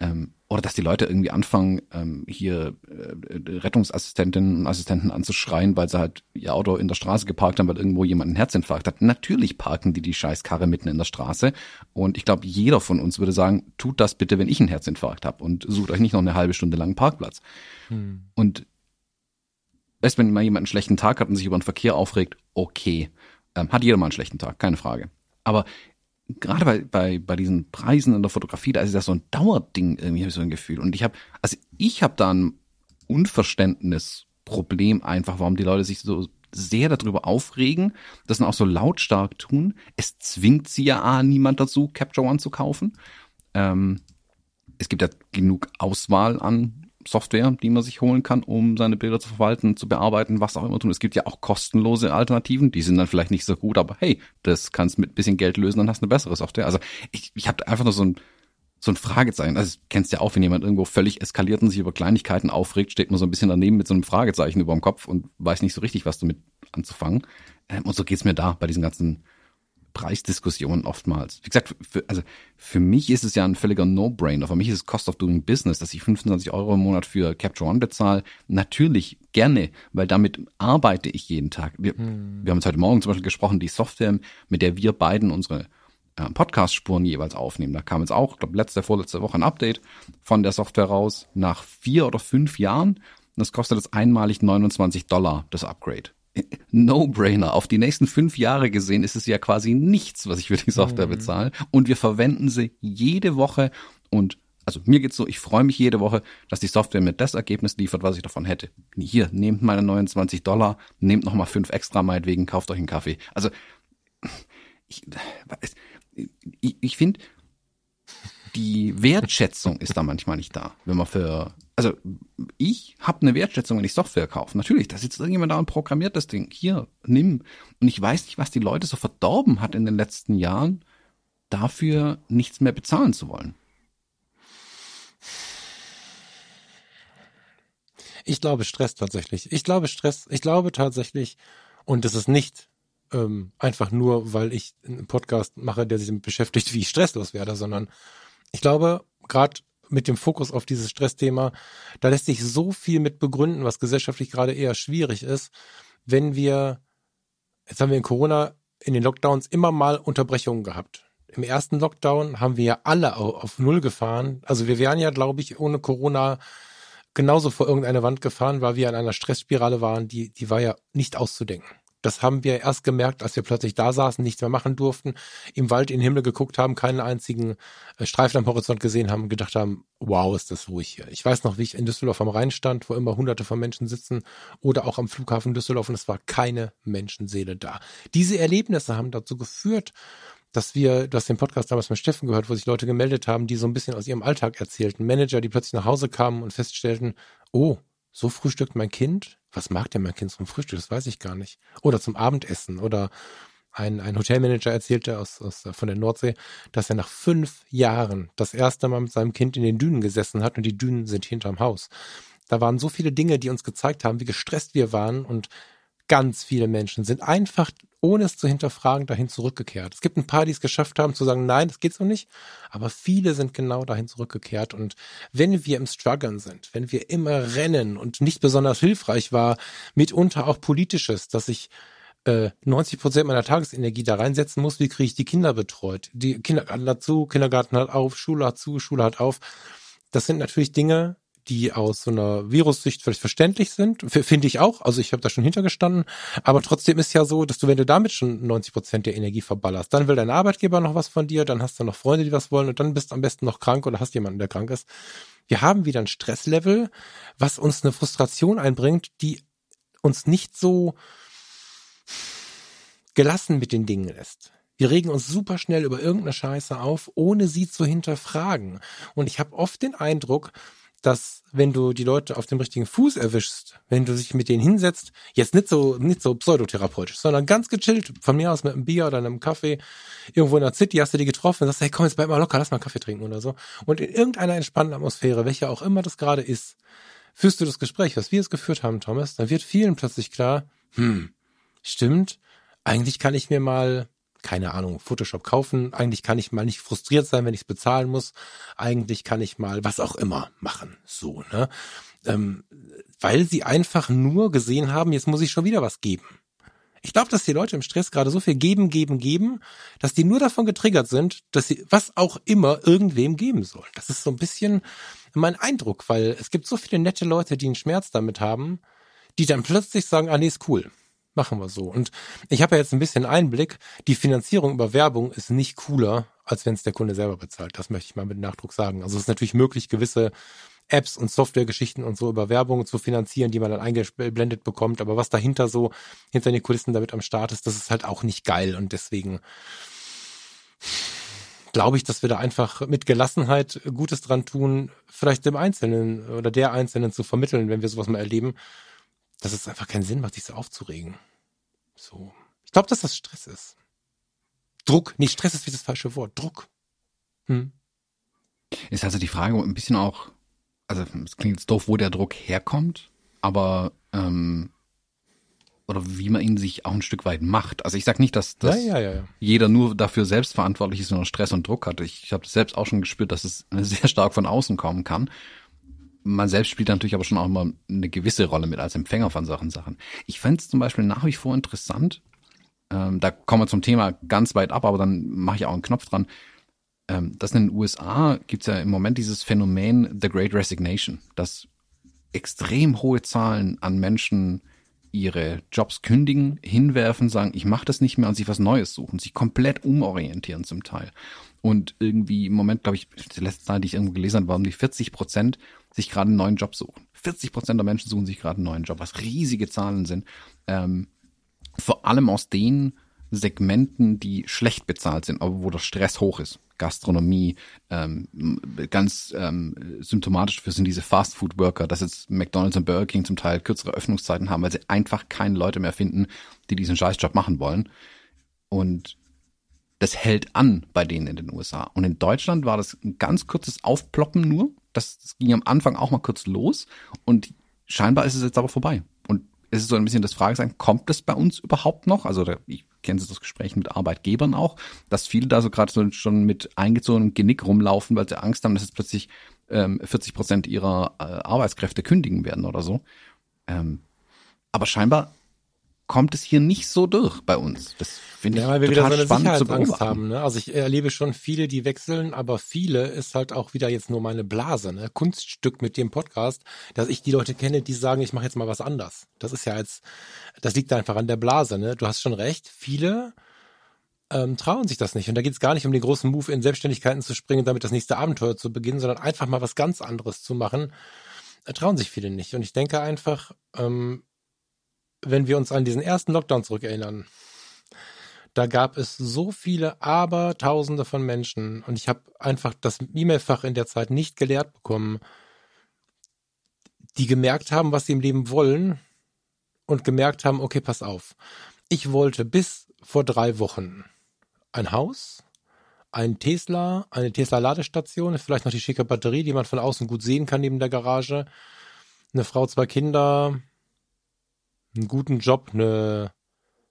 Ähm, oder dass die Leute irgendwie anfangen, ähm, hier äh, Rettungsassistentinnen und Assistenten anzuschreien, weil sie halt ihr Auto in der Straße geparkt haben, weil irgendwo jemand einen Herzinfarkt hat. Natürlich parken die die Scheißkarre mitten in der Straße. Und ich glaube, jeder von uns würde sagen, tut das bitte, wenn ich einen Herzinfarkt habe und sucht euch nicht noch eine halbe Stunde lang einen Parkplatz. Hm. Und Weißt, wenn mal jemand einen schlechten Tag hat und sich über den Verkehr aufregt, okay. Ähm, hat jeder mal einen schlechten Tag, keine Frage. Aber gerade bei, bei, bei diesen Preisen in der Fotografie, da ist das so ein Dauerding, irgendwie habe ich so ein Gefühl. Und ich habe, also ich habe da ein Unverständnisproblem einfach, warum die Leute sich so sehr darüber aufregen, das dann auch so lautstark tun. Es zwingt sie ja A, niemand dazu, Capture One zu kaufen. Ähm, es gibt ja genug Auswahl an Software, die man sich holen kann, um seine Bilder zu verwalten, zu bearbeiten, was auch immer tun. Es gibt ja auch kostenlose Alternativen, die sind dann vielleicht nicht so gut, aber hey, das kannst mit bisschen Geld lösen, dann hast du eine bessere Software. Also ich, ich habe einfach nur so ein so ein Fragezeichen. Also kennst ja auch, wenn jemand irgendwo völlig eskaliert und sich über Kleinigkeiten aufregt, steht man so ein bisschen daneben mit so einem Fragezeichen über dem Kopf und weiß nicht so richtig, was damit anzufangen. Ähm, und so geht's mir da bei diesen ganzen Preisdiskussionen oftmals. Wie gesagt, für, also für mich ist es ja ein völliger No-Brainer. Für mich ist es Cost of Doing Business, dass ich 25 Euro im Monat für Capture One bezahle. Natürlich gerne, weil damit arbeite ich jeden Tag. Wir, hm. wir haben uns heute Morgen zum Beispiel gesprochen, die Software, mit der wir beiden unsere äh, Podcast-Spuren jeweils aufnehmen. Da kam jetzt auch, ich glaube, letzte, vorletzte Woche ein Update von der Software raus. Nach vier oder fünf Jahren. Das kostet jetzt einmalig 29 Dollar, das Upgrade. No-Brainer. Auf die nächsten fünf Jahre gesehen ist es ja quasi nichts, was ich für die Software mhm. bezahle. Und wir verwenden sie jede Woche. Und also mir geht's so, ich freue mich jede Woche, dass die Software mir das Ergebnis liefert, was ich davon hätte. Hier, nehmt meine 29 Dollar, nehmt nochmal fünf extra meinetwegen, kauft euch einen Kaffee. Also ich, ich, ich finde, die Wertschätzung ist da manchmal nicht da, wenn man für also ich habe eine Wertschätzung, wenn ich Software kaufe. Natürlich, da sitzt irgendjemand da und programmiert das Ding. Hier, nimm. Und ich weiß nicht, was die Leute so verdorben hat in den letzten Jahren, dafür nichts mehr bezahlen zu wollen. Ich glaube Stress tatsächlich. Ich glaube Stress. Ich glaube tatsächlich, und es ist nicht ähm, einfach nur, weil ich einen Podcast mache, der sich damit beschäftigt, wie ich stresslos werde, sondern ich glaube, gerade mit dem Fokus auf dieses Stressthema, da lässt sich so viel mit begründen, was gesellschaftlich gerade eher schwierig ist, wenn wir, jetzt haben wir in Corona in den Lockdowns immer mal Unterbrechungen gehabt. Im ersten Lockdown haben wir ja alle auf Null gefahren. Also wir wären ja, glaube ich, ohne Corona genauso vor irgendeine Wand gefahren, weil wir in einer Stressspirale waren, die, die war ja nicht auszudenken. Das haben wir erst gemerkt, als wir plötzlich da saßen, nichts mehr machen durften, im Wald in den Himmel geguckt haben, keinen einzigen äh, Streifen am Horizont gesehen haben, gedacht haben, wow, ist das ruhig hier. Ich weiß noch, wie ich in Düsseldorf am Rhein stand, wo immer hunderte von Menschen sitzen oder auch am Flughafen Düsseldorf und es war keine Menschenseele da. Diese Erlebnisse haben dazu geführt, dass wir, du hast den Podcast damals mit Steffen gehört, wo sich Leute gemeldet haben, die so ein bisschen aus ihrem Alltag erzählten. Manager, die plötzlich nach Hause kamen und feststellten, oh, so frühstückt mein Kind? Was mag denn mein Kind zum Frühstück? Das weiß ich gar nicht. Oder zum Abendessen. Oder ein, ein Hotelmanager erzählte aus, aus, von der Nordsee, dass er nach fünf Jahren das erste Mal mit seinem Kind in den Dünen gesessen hat und die Dünen sind hinterm Haus. Da waren so viele Dinge, die uns gezeigt haben, wie gestresst wir waren und ganz viele Menschen sind einfach ohne es zu hinterfragen, dahin zurückgekehrt. Es gibt ein paar, die es geschafft haben, zu sagen, nein, das geht so nicht. Aber viele sind genau dahin zurückgekehrt. Und wenn wir im Struggeln sind, wenn wir immer rennen und nicht besonders hilfreich war, mitunter auch politisches, dass ich äh, 90 Prozent meiner Tagesenergie da reinsetzen muss, wie kriege ich die Kinder betreut? Die Kindergarten hat zu, Kindergarten hat auf, Schule hat zu, Schule hat auf. Das sind natürlich Dinge, die aus so einer Virussicht völlig verständlich sind, finde ich auch. Also ich habe da schon hintergestanden. Aber trotzdem ist ja so, dass du, wenn du damit schon 90 Prozent der Energie verballerst, dann will dein Arbeitgeber noch was von dir, dann hast du noch Freunde, die was wollen und dann bist du am besten noch krank oder hast jemanden, der krank ist. Wir haben wieder ein Stresslevel, was uns eine Frustration einbringt, die uns nicht so gelassen mit den Dingen lässt. Wir regen uns super schnell über irgendeine Scheiße auf, ohne sie zu hinterfragen. Und ich habe oft den Eindruck, dass wenn du die Leute auf dem richtigen Fuß erwischst, wenn du dich mit denen hinsetzt, jetzt nicht so nicht so pseudotherapeutisch, sondern ganz gechillt, von mir aus mit einem Bier oder einem Kaffee, irgendwo in der City hast du die getroffen und sagst, hey, komm jetzt bleib mal locker, lass mal Kaffee trinken oder so. Und in irgendeiner entspannten Atmosphäre, welche auch immer das gerade ist, führst du das Gespräch, was wir es geführt haben, Thomas, dann wird vielen plötzlich klar, hm, stimmt, eigentlich kann ich mir mal keine Ahnung, Photoshop kaufen. Eigentlich kann ich mal nicht frustriert sein, wenn ich es bezahlen muss. Eigentlich kann ich mal was auch immer machen. So, ne? Ähm, weil sie einfach nur gesehen haben, jetzt muss ich schon wieder was geben. Ich glaube, dass die Leute im Stress gerade so viel geben, geben, geben, dass die nur davon getriggert sind, dass sie was auch immer irgendwem geben sollen. Das ist so ein bisschen mein Eindruck, weil es gibt so viele nette Leute, die einen Schmerz damit haben, die dann plötzlich sagen, ah nee, ist cool machen wir so. Und ich habe ja jetzt ein bisschen Einblick. Die Finanzierung über Werbung ist nicht cooler, als wenn es der Kunde selber bezahlt. Das möchte ich mal mit Nachdruck sagen. Also es ist natürlich möglich, gewisse Apps und Softwaregeschichten und so über Werbung zu finanzieren, die man dann eingeblendet bekommt. Aber was dahinter so, hinter den Kulissen damit am Start ist, das ist halt auch nicht geil. Und deswegen glaube ich, dass wir da einfach mit Gelassenheit Gutes dran tun, vielleicht dem Einzelnen oder der Einzelnen zu vermitteln, wenn wir sowas mal erleben, dass es einfach keinen Sinn macht, sich so aufzuregen. So. Ich glaube, dass das Stress ist. Druck. Nee, Stress ist wie das falsche Wort. Druck. Hm. Ist also die Frage ein bisschen auch, also es klingt jetzt doof, wo der Druck herkommt, aber ähm, oder wie man ihn sich auch ein Stück weit macht. Also ich sage nicht, dass, dass ja, ja, ja, jeder nur dafür selbst verantwortlich ist, wenn er Stress und Druck hat. Ich, ich habe selbst auch schon gespürt, dass es sehr stark von außen kommen kann man selbst spielt natürlich aber schon auch immer eine gewisse Rolle mit als Empfänger von Sachen Sachen. Ich fände es zum Beispiel nach wie vor interessant, ähm, da kommen wir zum Thema ganz weit ab, aber dann mache ich auch einen Knopf dran. Ähm, dass in den USA gibt es ja im Moment dieses Phänomen The Great Resignation, dass extrem hohe Zahlen an Menschen ihre Jobs kündigen, hinwerfen, sagen, ich mache das nicht mehr und sich was Neues suchen, sich komplett umorientieren zum Teil. Und irgendwie im Moment, glaube ich, die letzte Zahl, die ich irgendwo gelesen habe, war um die 40 Prozent sich gerade einen neuen Job suchen. 40 Prozent der Menschen suchen sich gerade einen neuen Job, was riesige Zahlen sind. Ähm, vor allem aus den Segmenten, die schlecht bezahlt sind, aber wo der Stress hoch ist. Gastronomie, ähm, ganz ähm, symptomatisch für sind diese Fast-Food-Worker, dass jetzt McDonalds und Burger King zum Teil kürzere Öffnungszeiten haben, weil sie einfach keine Leute mehr finden, die diesen Scheißjob machen wollen. Und das hält an bei denen in den USA. Und in Deutschland war das ein ganz kurzes Aufploppen nur. Das, das ging am Anfang auch mal kurz los und scheinbar ist es jetzt aber vorbei. Und es ist so ein bisschen das Fragezeichen, kommt das bei uns überhaupt noch? Also da, ich kenne das Gespräch mit Arbeitgebern auch, dass viele da so gerade so schon mit eingezogenem Genick rumlaufen, weil sie Angst haben, dass jetzt plötzlich ähm, 40 Prozent ihrer äh, Arbeitskräfte kündigen werden oder so. Ähm, aber scheinbar kommt es hier nicht so durch bei uns. Das finde ja, ich weil wir total wieder so eine spannend zu Sicherheitsangst beobachten. haben. Ne? Also ich erlebe schon viele, die wechseln, aber viele ist halt auch wieder jetzt nur meine Blase, ne? Kunststück mit dem Podcast, dass ich die Leute kenne, die sagen, ich mache jetzt mal was anders. Das ist ja jetzt, das liegt einfach an der Blase. Ne? Du hast schon recht. Viele ähm, trauen sich das nicht. Und da geht es gar nicht um den großen Move in Selbstständigkeiten zu springen, damit das nächste Abenteuer zu beginnen, sondern einfach mal was ganz anderes zu machen. Da trauen sich viele nicht. Und ich denke einfach, ähm, wenn wir uns an diesen ersten Lockdown zurückerinnern, da gab es so viele Abertausende von Menschen und ich habe einfach das E-Mail-Fach in der Zeit nicht gelehrt bekommen, die gemerkt haben, was sie im Leben wollen und gemerkt haben, okay, pass auf. Ich wollte bis vor drei Wochen ein Haus, ein Tesla, eine Tesla-Ladestation, vielleicht noch die schicke Batterie, die man von außen gut sehen kann neben der Garage, eine Frau, zwei Kinder, einen guten Job, eine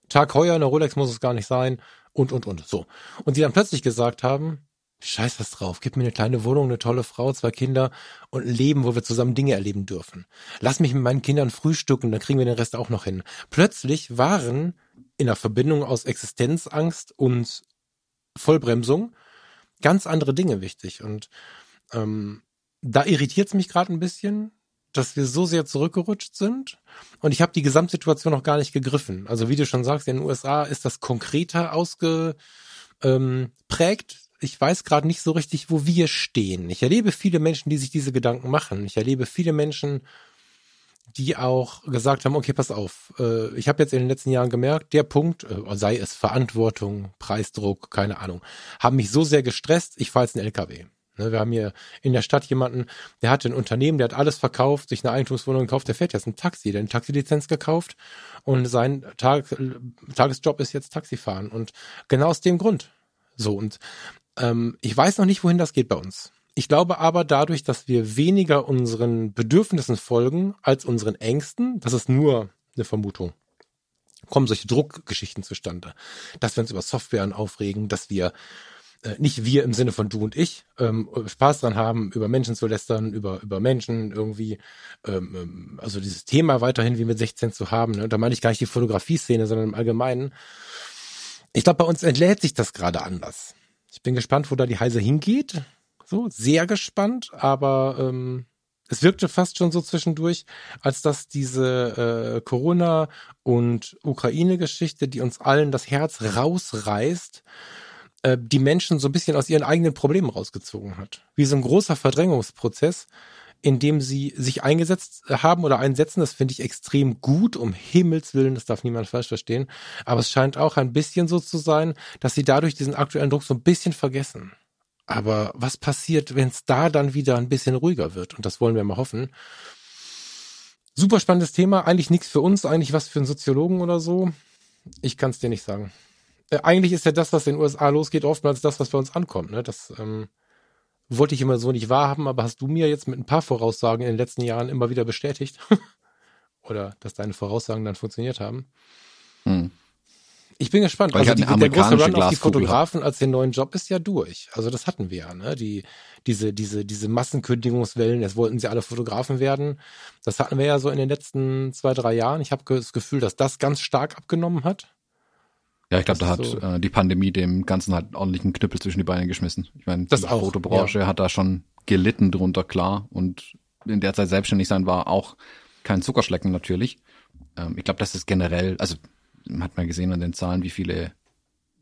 Tag heuer, eine Rolex muss es gar nicht sein und, und, und. So. Und die dann plötzlich gesagt haben, scheiß was drauf, gib mir eine kleine Wohnung, eine tolle Frau, zwei Kinder und ein Leben, wo wir zusammen Dinge erleben dürfen. Lass mich mit meinen Kindern frühstücken, dann kriegen wir den Rest auch noch hin. Plötzlich waren in der Verbindung aus Existenzangst und Vollbremsung ganz andere Dinge wichtig. Und ähm, da irritiert es mich gerade ein bisschen, dass wir so sehr zurückgerutscht sind und ich habe die Gesamtsituation noch gar nicht gegriffen. Also wie du schon sagst, in den USA ist das konkreter ausgeprägt. Ähm, ich weiß gerade nicht so richtig, wo wir stehen. Ich erlebe viele Menschen, die sich diese Gedanken machen. Ich erlebe viele Menschen, die auch gesagt haben, okay, pass auf, äh, ich habe jetzt in den letzten Jahren gemerkt, der Punkt, äh, sei es Verantwortung, Preisdruck, keine Ahnung, haben mich so sehr gestresst, ich fahre jetzt einen LKW. Ne, wir haben hier in der Stadt jemanden, der hat ein Unternehmen, der hat alles verkauft, sich eine Eigentumswohnung gekauft, der fährt jetzt ein Taxi, der hat eine Taxilizenz gekauft und sein Tag, Tagesjob ist jetzt Taxifahren. Und genau aus dem Grund. So, und ähm, ich weiß noch nicht, wohin das geht bei uns. Ich glaube aber dadurch, dass wir weniger unseren Bedürfnissen folgen als unseren Ängsten, das ist nur eine Vermutung, kommen solche Druckgeschichten zustande. Dass wir uns über Softwaren aufregen, dass wir äh, nicht wir im Sinne von du und ich, ähm, Spaß dran haben, über Menschen zu lästern, über, über Menschen irgendwie, ähm, ähm also dieses Thema weiterhin wie mit 16 zu haben. Ne? Da meine ich gar nicht die Fotografie-Szene, sondern im Allgemeinen. Ich glaube, bei uns entlädt sich das gerade anders. Ich bin gespannt, wo da die Heise hingeht. So, sehr gespannt, aber ähm, es wirkte fast schon so zwischendurch, als dass diese äh, Corona- und Ukraine-Geschichte, die uns allen das Herz rausreißt, äh, die Menschen so ein bisschen aus ihren eigenen Problemen rausgezogen hat. Wie so ein großer Verdrängungsprozess, in dem sie sich eingesetzt haben oder einsetzen. Das finde ich extrem gut, um Himmels Willen, das darf niemand falsch verstehen. Aber es scheint auch ein bisschen so zu sein, dass sie dadurch diesen aktuellen Druck so ein bisschen vergessen. Aber was passiert, wenn es da dann wieder ein bisschen ruhiger wird? Und das wollen wir mal hoffen. Super spannendes Thema, eigentlich nichts für uns, eigentlich was für einen Soziologen oder so. Ich kann es dir nicht sagen. Äh, eigentlich ist ja das, was in den USA losgeht, oftmals das, was bei uns ankommt. Ne? Das ähm, wollte ich immer so nicht wahrhaben, aber hast du mir jetzt mit ein paar Voraussagen in den letzten Jahren immer wieder bestätigt? Oder dass deine Voraussagen dann funktioniert haben? Hm. Ich bin gespannt. Weil also die, der große Run auf die Fotografen als den neuen Job ist ja durch. Also das hatten wir ja, ne? Die, diese, diese, diese Massenkündigungswellen, jetzt wollten sie alle Fotografen werden. Das hatten wir ja so in den letzten zwei, drei Jahren. Ich habe das Gefühl, dass das ganz stark abgenommen hat. Ja, ich glaube, da hat so. äh, die Pandemie dem Ganzen halt ordentlichen Knüppel zwischen die Beine geschmissen. Ich meine, die auch, Fotobranche ja. hat da schon gelitten drunter, klar. Und in der Zeit selbstständig sein war auch kein Zuckerschlecken natürlich. Ähm, ich glaube, das ist generell, also hat man gesehen an den Zahlen, wie viele,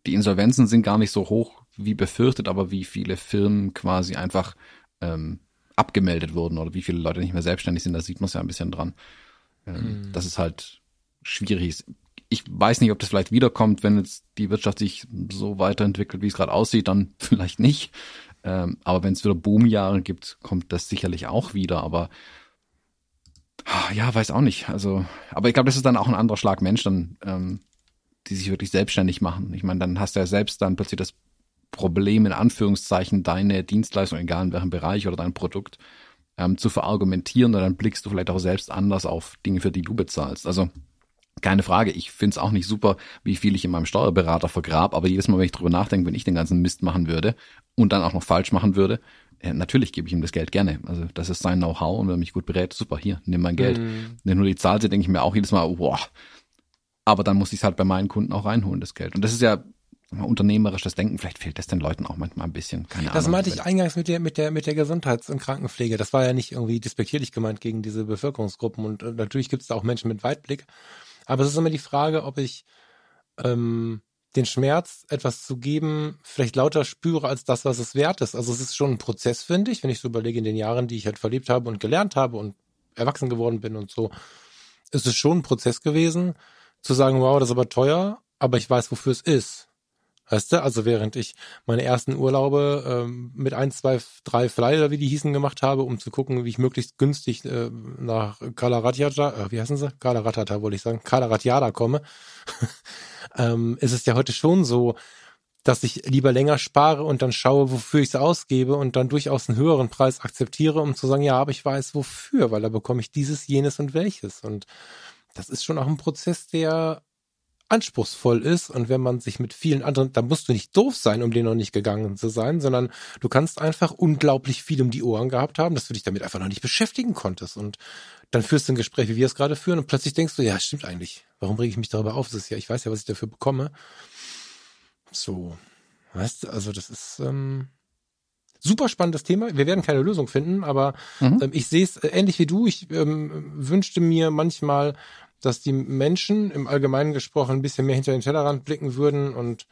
die Insolvenzen sind gar nicht so hoch wie befürchtet, aber wie viele Firmen quasi einfach ähm, abgemeldet wurden oder wie viele Leute nicht mehr selbstständig sind, da sieht man es ja ein bisschen dran. Ähm, hm. Das ist halt schwierig ich weiß nicht, ob das vielleicht wiederkommt, wenn jetzt die Wirtschaft sich so weiterentwickelt, wie es gerade aussieht, dann vielleicht nicht. Ähm, aber wenn es wieder Boomjahre gibt, kommt das sicherlich auch wieder. Aber ah, ja, weiß auch nicht. Also, aber ich glaube, das ist dann auch ein anderer Schlag Mensch, dann, ähm, die sich wirklich selbstständig machen. Ich meine, dann hast du ja selbst dann plötzlich das Problem in Anführungszeichen, deine Dienstleistung, egal in welchem Bereich oder dein Produkt, ähm, zu verargumentieren. Und dann blickst du vielleicht auch selbst anders auf Dinge, für die du bezahlst. Also keine Frage, ich find's auch nicht super, wie viel ich in meinem Steuerberater vergrab, aber jedes Mal, wenn ich drüber nachdenke, wenn ich den ganzen Mist machen würde und dann auch noch falsch machen würde, äh, natürlich gebe ich ihm das Geld gerne. Also das ist sein Know-how und wenn er mich gut berät, super, hier, nimm mein Geld. Mhm. Wenn nur die Zahl sehe, denke ich mir auch jedes Mal, boah. Aber dann muss ich es halt bei meinen Kunden auch reinholen, das Geld. Und das ist ja unternehmerisches Denken, vielleicht fehlt das den Leuten auch manchmal ein bisschen. Keine das Ahnung. meinte ich eingangs mit der, mit der, mit der Gesundheits- und Krankenpflege. Das war ja nicht irgendwie despektierlich gemeint gegen diese Bevölkerungsgruppen. Und äh, natürlich gibt es da auch Menschen mit Weitblick. Aber es ist immer die Frage, ob ich ähm, den Schmerz, etwas zu geben, vielleicht lauter spüre als das, was es wert ist. Also es ist schon ein Prozess, finde ich, wenn ich so überlege, in den Jahren, die ich halt verlebt habe und gelernt habe und erwachsen geworden bin und so, ist es schon ein Prozess gewesen, zu sagen, wow, das ist aber teuer, aber ich weiß, wofür es ist. Weißt du, also während ich meine ersten Urlaube ähm, mit ein, zwei, drei Flyer, wie die hießen, gemacht habe, um zu gucken, wie ich möglichst günstig äh, nach Kalaratjada, äh, wie heißen sie? Kalaratata wollte ich sagen, Kalaratjada komme, ähm, ist es ja heute schon so, dass ich lieber länger spare und dann schaue, wofür ich es ausgebe und dann durchaus einen höheren Preis akzeptiere, um zu sagen, ja, aber ich weiß wofür, weil da bekomme ich dieses, jenes und welches. Und das ist schon auch ein Prozess, der anspruchsvoll ist und wenn man sich mit vielen anderen, da musst du nicht doof sein, um den noch nicht gegangen zu sein, sondern du kannst einfach unglaublich viel um die Ohren gehabt haben, dass du dich damit einfach noch nicht beschäftigen konntest und dann führst du ein Gespräch, wie wir es gerade führen und plötzlich denkst du, ja, stimmt eigentlich. Warum rege ich mich darüber auf? Das ist ja, ich weiß ja, was ich dafür bekomme. So, weißt du, also das ist ähm, super spannendes Thema. Wir werden keine Lösung finden, aber mhm. ähm, ich sehe es äh, ähnlich wie du. Ich ähm, wünschte mir manchmal dass die Menschen im Allgemeinen gesprochen ein bisschen mehr hinter den Tellerrand blicken würden und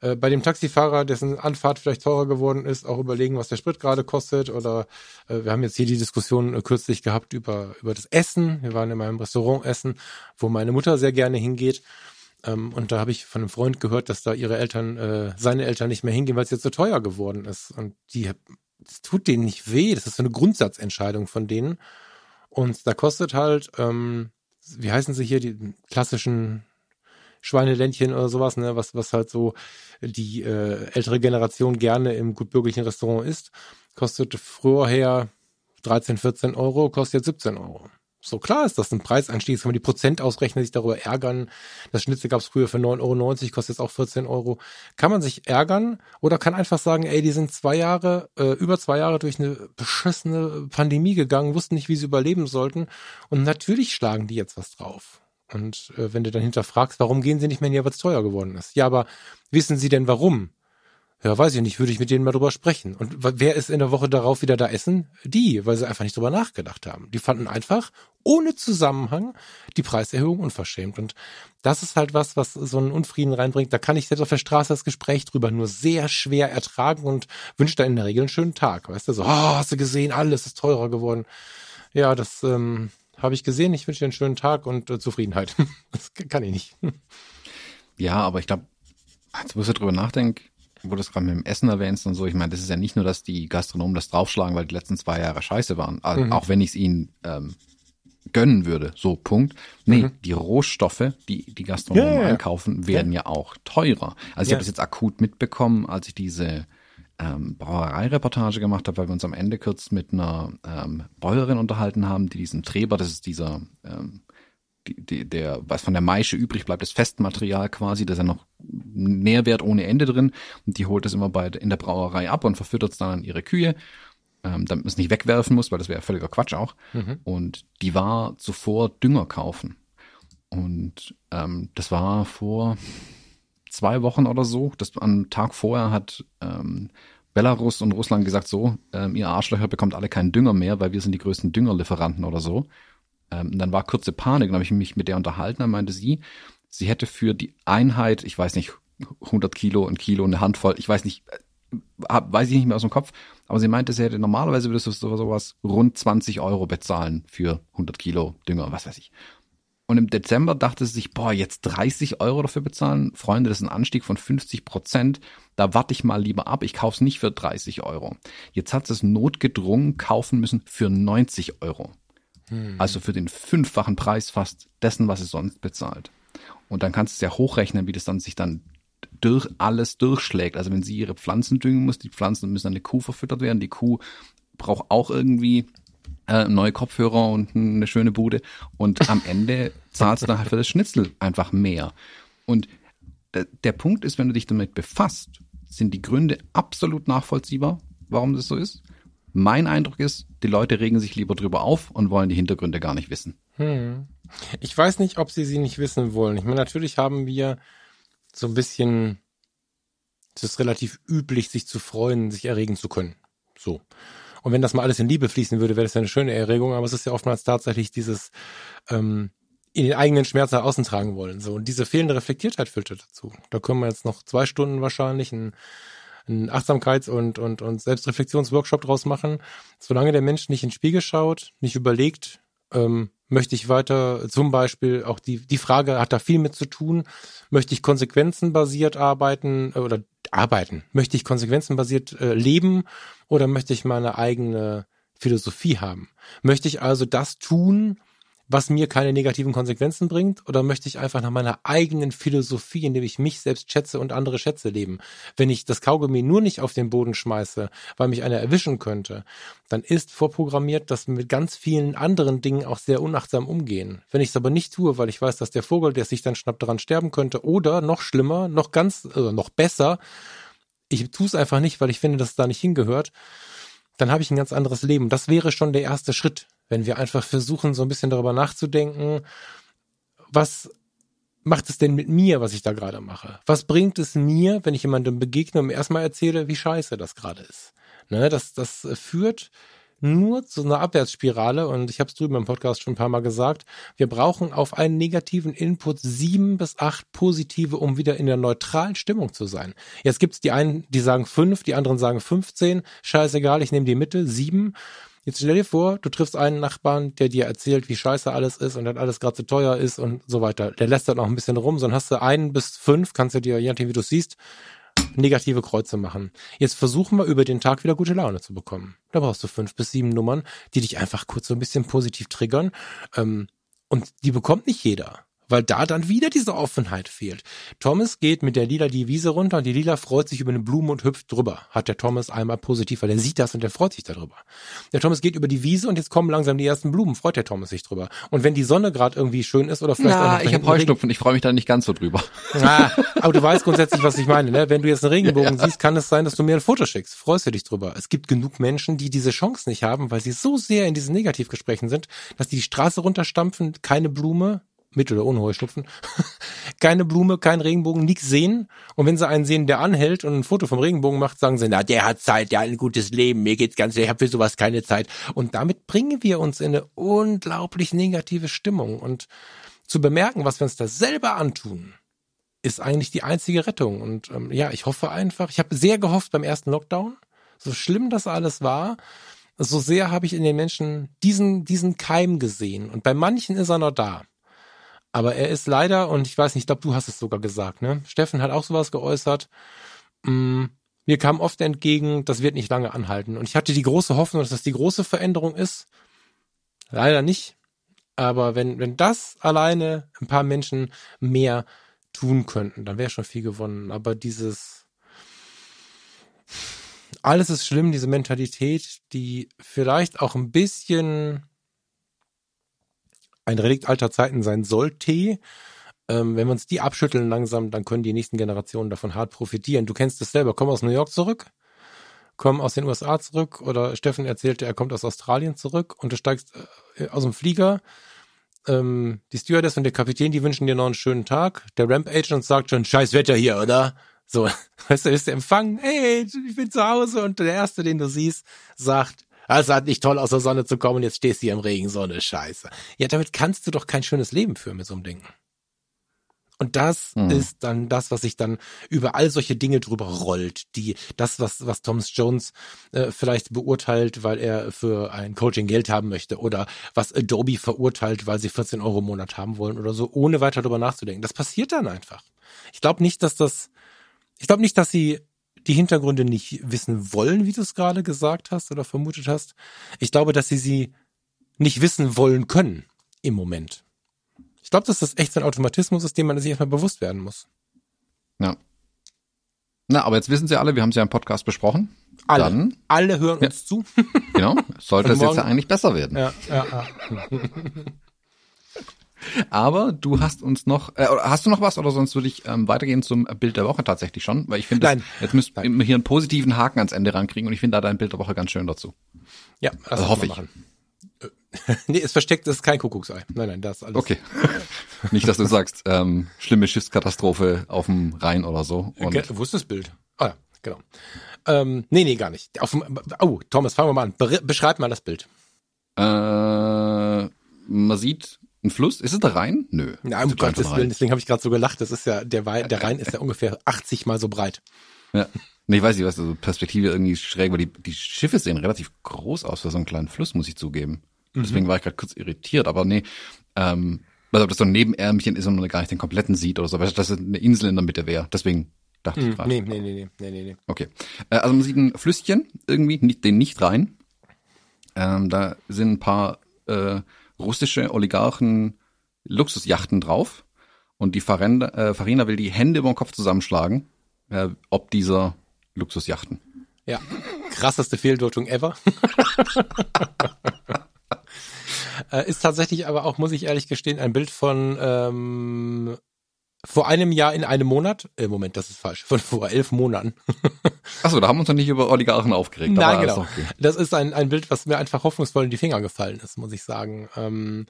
äh, bei dem Taxifahrer, dessen Anfahrt vielleicht teurer geworden ist, auch überlegen, was der Sprit gerade kostet. Oder äh, wir haben jetzt hier die Diskussion äh, kürzlich gehabt über, über das Essen. Wir waren in meinem Restaurant essen, wo meine Mutter sehr gerne hingeht. Ähm, und da habe ich von einem Freund gehört, dass da ihre Eltern, äh, seine Eltern nicht mehr hingehen, weil es jetzt so teuer geworden ist. Und die, das tut denen nicht weh. Das ist so eine Grundsatzentscheidung von denen. Und da kostet halt ähm, wie heißen sie hier, die klassischen Schweineländchen oder sowas, ne, was, was halt so die äh, ältere Generation gerne im gutbürgerlichen Restaurant isst, kostet früher 13, 14 Euro, kostet jetzt 17 Euro. So klar ist das ein Preiseinstieg, kann man die Prozent ausrechnen, sich darüber ärgern. Das Schnitzel gab es früher für 9,90 Euro, kostet jetzt auch 14 Euro. Kann man sich ärgern oder kann einfach sagen, ey, die sind zwei Jahre, äh, über zwei Jahre durch eine beschissene Pandemie gegangen, wussten nicht, wie sie überleben sollten. Und natürlich schlagen die jetzt was drauf. Und äh, wenn du dann hinterfragst, warum gehen sie nicht mehr in hier, was teuer geworden ist? Ja, aber wissen sie denn warum? Ja, weiß ich nicht, würde ich mit denen mal drüber sprechen. Und wer ist in der Woche darauf wieder da essen? Die, weil sie einfach nicht drüber nachgedacht haben. Die fanden einfach ohne Zusammenhang die Preiserhöhung unverschämt. Und das ist halt was, was so einen Unfrieden reinbringt. Da kann ich selbst auf der Straße das Gespräch drüber nur sehr schwer ertragen und wünsche da in der Regel einen schönen Tag. Weißt du, so, oh, hast du gesehen, alles ist teurer geworden. Ja, das ähm, habe ich gesehen. Ich wünsche dir einen schönen Tag und äh, Zufriedenheit. das kann ich nicht. Ja, aber ich glaube, als ich drüber nachdenke, wo du es gerade mit dem Essen erwähnst und so, ich meine, das ist ja nicht nur, dass die Gastronomen das draufschlagen, weil die letzten zwei Jahre scheiße waren, also, mhm. auch wenn ich es ihnen ähm, gönnen würde, so Punkt. Nee, mhm. die Rohstoffe, die die Gastronomen ja, ja, einkaufen, werden ja. auch teurer. Also ich habe das jetzt akut mitbekommen, als ich diese ähm, Brauereireportage gemacht habe, weil wir uns am Ende kurz mit einer ähm, Bäuerin unterhalten haben, die diesen Treber, das ist dieser ähm, die, die, der, was von der Maische übrig bleibt, das Festmaterial quasi, da ist ja noch Nährwert ohne Ende drin und die holt es immer bei in der Brauerei ab und verfüttert es dann an ihre Kühe, ähm, damit man es nicht wegwerfen muss, weil das wäre völliger Quatsch auch. Mhm. Und die war zuvor Dünger kaufen. Und ähm, das war vor zwei Wochen oder so. Das am Tag vorher hat ähm, Belarus und Russland gesagt, so, ähm, ihr Arschlöcher bekommt alle keinen Dünger mehr, weil wir sind die größten Düngerlieferanten oder so. Ähm, dann war kurze Panik, dann habe ich mich mit der unterhalten, dann meinte sie, sie hätte für die Einheit, ich weiß nicht, 100 Kilo, ein Kilo, eine Handvoll, ich weiß nicht, äh, weiß ich nicht mehr aus dem Kopf, aber sie meinte, sie hätte normalerweise würdest du sowas rund 20 Euro bezahlen für 100 Kilo Dünger, was weiß ich. Und im Dezember dachte sie sich, boah, jetzt 30 Euro dafür bezahlen? Freunde, das ist ein Anstieg von 50 Prozent. Da warte ich mal lieber ab. Ich kauf's nicht für 30 Euro. Jetzt hat sie es notgedrungen kaufen müssen für 90 Euro. Hm. Also für den fünffachen Preis fast dessen, was es sonst bezahlt. Und dann kannst du es ja hochrechnen, wie das dann sich dann durch alles durchschlägt. Also wenn sie ihre Pflanzen düngen muss, die Pflanzen müssen an eine Kuh verfüttert werden. Die Kuh braucht auch irgendwie äh, neue Kopfhörer und eine schöne Bude. Und am Ende zahlst du dann halt für das Schnitzel einfach mehr. Und der Punkt ist, wenn du dich damit befasst, sind die Gründe absolut nachvollziehbar, warum das so ist. Mein Eindruck ist, die Leute regen sich lieber drüber auf und wollen die Hintergründe gar nicht wissen. Hm. Ich weiß nicht, ob sie sie nicht wissen wollen. Ich meine, natürlich haben wir so ein bisschen, es ist relativ üblich, sich zu freuen, sich erregen zu können. So. Und wenn das mal alles in Liebe fließen würde, wäre das ja eine schöne Erregung, aber es ist ja oftmals tatsächlich dieses ähm, in den eigenen Schmerz nach außen tragen wollen. So. Und diese fehlende Reflektiertheit führt dazu. Da können wir jetzt noch zwei Stunden wahrscheinlich ein einen Achtsamkeits- und, und, und Selbstreflexionsworkshop draus machen. Solange der Mensch nicht in den Spiegel schaut, nicht überlegt, ähm, möchte ich weiter, zum Beispiel auch die, die Frage hat da viel mit zu tun, möchte ich konsequenzenbasiert arbeiten äh, oder arbeiten, möchte ich konsequenzenbasiert äh, leben oder möchte ich meine eigene Philosophie haben? Möchte ich also das tun, was mir keine negativen Konsequenzen bringt? Oder möchte ich einfach nach meiner eigenen Philosophie, indem ich mich selbst schätze und andere Schätze leben? Wenn ich das Kaugummi nur nicht auf den Boden schmeiße, weil mich einer erwischen könnte, dann ist vorprogrammiert, dass wir mit ganz vielen anderen Dingen auch sehr unachtsam umgehen. Wenn ich es aber nicht tue, weil ich weiß, dass der Vogel, der sich dann schnappt, daran sterben könnte, oder noch schlimmer, noch ganz, also noch besser, ich tue es einfach nicht, weil ich finde, dass es da nicht hingehört, dann habe ich ein ganz anderes Leben. Das wäre schon der erste Schritt, wenn wir einfach versuchen, so ein bisschen darüber nachzudenken, was macht es denn mit mir, was ich da gerade mache? Was bringt es mir, wenn ich jemandem begegne und erstmal erzähle, wie scheiße das gerade ist? Ne, das, das führt nur zu einer Abwärtsspirale und ich habe es drüben im Podcast schon ein paar Mal gesagt, wir brauchen auf einen negativen Input sieben bis acht positive, um wieder in der neutralen Stimmung zu sein. Jetzt gibt's die einen, die sagen fünf, die anderen sagen 15, scheißegal, ich nehme die Mitte, sieben. Jetzt stell dir vor, du triffst einen Nachbarn, der dir erzählt, wie scheiße alles ist und dass alles gerade zu teuer ist und so weiter. Der lässt dann auch ein bisschen rum, sondern hast du einen bis fünf, kannst du dir, je nachdem wie du siehst, negative Kreuze machen. Jetzt versuchen wir über den Tag wieder gute Laune zu bekommen. Da brauchst du fünf bis sieben Nummern, die dich einfach kurz so ein bisschen positiv triggern. Ähm, und die bekommt nicht jeder weil da dann wieder diese Offenheit fehlt. Thomas geht mit der Lila die Wiese runter und die Lila freut sich über eine Blume und hüpft drüber. Hat der Thomas einmal positiv, weil er sieht das und der freut sich darüber. Der Thomas geht über die Wiese und jetzt kommen langsam die ersten Blumen, freut der Thomas sich drüber. Und wenn die Sonne gerade irgendwie schön ist oder vielleicht Na, auch ich habe Heuschnupfen, ich freue mich da nicht ganz so drüber. Ah, aber du weißt grundsätzlich, was ich meine. Ne? Wenn du jetzt einen Regenbogen ja. siehst, kann es sein, dass du mir ein Foto schickst. Freust du dich drüber. Es gibt genug Menschen, die diese Chance nicht haben, weil sie so sehr in diesen Negativgesprächen sind, dass die die Straße runterstampfen, keine Blume, mit oder ohne Heuschnupfen, keine Blume, kein Regenbogen, nichts sehen. Und wenn sie einen sehen, der anhält und ein Foto vom Regenbogen macht, sagen sie, na, der hat Zeit, der hat ein gutes Leben, mir geht's ganz, ich habe für sowas keine Zeit. Und damit bringen wir uns in eine unglaublich negative Stimmung. Und zu bemerken, was wir uns da selber antun, ist eigentlich die einzige Rettung. Und ähm, ja, ich hoffe einfach, ich habe sehr gehofft beim ersten Lockdown, so schlimm das alles war, so sehr habe ich in den Menschen diesen, diesen Keim gesehen. Und bei manchen ist er noch da. Aber er ist leider, und ich weiß nicht, ich glaube, du hast es sogar gesagt, ne? Steffen hat auch sowas geäußert. Mm, mir kam oft entgegen, das wird nicht lange anhalten. Und ich hatte die große Hoffnung, dass das die große Veränderung ist. Leider nicht. Aber wenn, wenn das alleine ein paar Menschen mehr tun könnten, dann wäre schon viel gewonnen. Aber dieses, alles ist schlimm, diese Mentalität, die vielleicht auch ein bisschen ein Relikt alter Zeiten sein sollte. Ähm, wenn wir uns die abschütteln langsam, dann können die nächsten Generationen davon hart profitieren. Du kennst es selber. Komm aus New York zurück, komm aus den USA zurück oder Steffen erzählte, er kommt aus Australien zurück und du steigst äh, aus dem Flieger. Ähm, die Stewardess und der Kapitän, die wünschen dir noch einen schönen Tag. Der Ramp Agent sagt schon, scheiß Wetter hier, oder? So, weißt du, ist der Empfang, hey, ich bin zu Hause und der Erste, den du siehst, sagt, es hat nicht toll aus der Sonne zu kommen, jetzt stehst du hier im Regen, Sonne, scheiße. Ja, damit kannst du doch kein schönes Leben führen mit so einem Ding. Und das hm. ist dann das, was sich dann über all solche Dinge drüber rollt. Die, das, was, was Thomas Jones äh, vielleicht beurteilt, weil er für ein Coaching Geld haben möchte oder was Adobe verurteilt, weil sie 14 Euro im Monat haben wollen oder so, ohne weiter drüber nachzudenken. Das passiert dann einfach. Ich glaube nicht, dass das, ich glaube nicht, dass sie die Hintergründe nicht wissen wollen, wie du es gerade gesagt hast oder vermutet hast. Ich glaube, dass sie sie nicht wissen wollen können im Moment. Ich glaube, dass das echt so ein Automatismus ist, dem man sich erstmal bewusst werden muss. Ja. Na, aber jetzt wissen sie alle, wir haben sie ja im Podcast besprochen. Alle. Dann, alle hören ja. uns zu. Genau. Sollte es jetzt ja eigentlich besser werden. Ja, ja, ja. Aber du hast uns noch, äh, hast du noch was oder sonst würde ich ähm, weitergehen zum Bild der Woche tatsächlich schon, weil ich finde, jetzt müssen wir hier einen positiven Haken ans Ende rankriegen und ich finde da dein Bild der Woche ganz schön dazu. Ja, das also hoffe ich. Machen. Äh, nee, es versteckt, das ist kein Kuckucksei. Nein, nein, das ist alles. Okay. Nicht, dass du sagst, ähm, schlimme Schiffskatastrophe auf dem Rhein oder so. Und Wo ist das Bild? Ah, ja, genau. Ähm, nee, nee, gar nicht. Auf dem, oh, Thomas, fangen wir mal an. Be beschreib mal das Bild. Äh, man sieht ein Fluss? Ist es der Rhein? Nö. Ja, um Gottes Willen, deswegen habe ich gerade so gelacht. Das ist ja, der, Wein, der Rhein ist ja ungefähr 80 mal so breit. Ja. Nee, ich weiß nicht, was so Perspektive irgendwie schräg, weil die, die Schiffe sehen relativ groß aus für so einen kleinen Fluss, muss ich zugeben. Mhm. Deswegen war ich gerade kurz irritiert, aber nee, ähm, also ob das so ein Nebenärmchen ist und man gar nicht den kompletten sieht oder so, weil das eine Insel in der Mitte wäre. Deswegen dachte mhm. ich gerade. Nee, nee, nee, nee, nee, nee. Okay. Äh, also man sieht ein Flüsschen irgendwie, nicht, den nicht rein. Ähm, da sind ein paar äh, russische Oligarchen Luxusjachten drauf und die Farina, äh, Farina will die Hände über den Kopf zusammenschlagen, äh, ob dieser Luxusjachten. Ja, krasseste Fehldeutung ever. äh, ist tatsächlich aber auch, muss ich ehrlich gestehen, ein Bild von ähm, vor einem Jahr in einem Monat. Äh, Moment, das ist falsch. Von vor elf Monaten. Achso, da haben wir uns noch nicht über Oligarchen aufgeregt. Nein, genau. Okay. Das ist ein, ein Bild, was mir einfach hoffnungsvoll in die Finger gefallen ist, muss ich sagen. Ähm,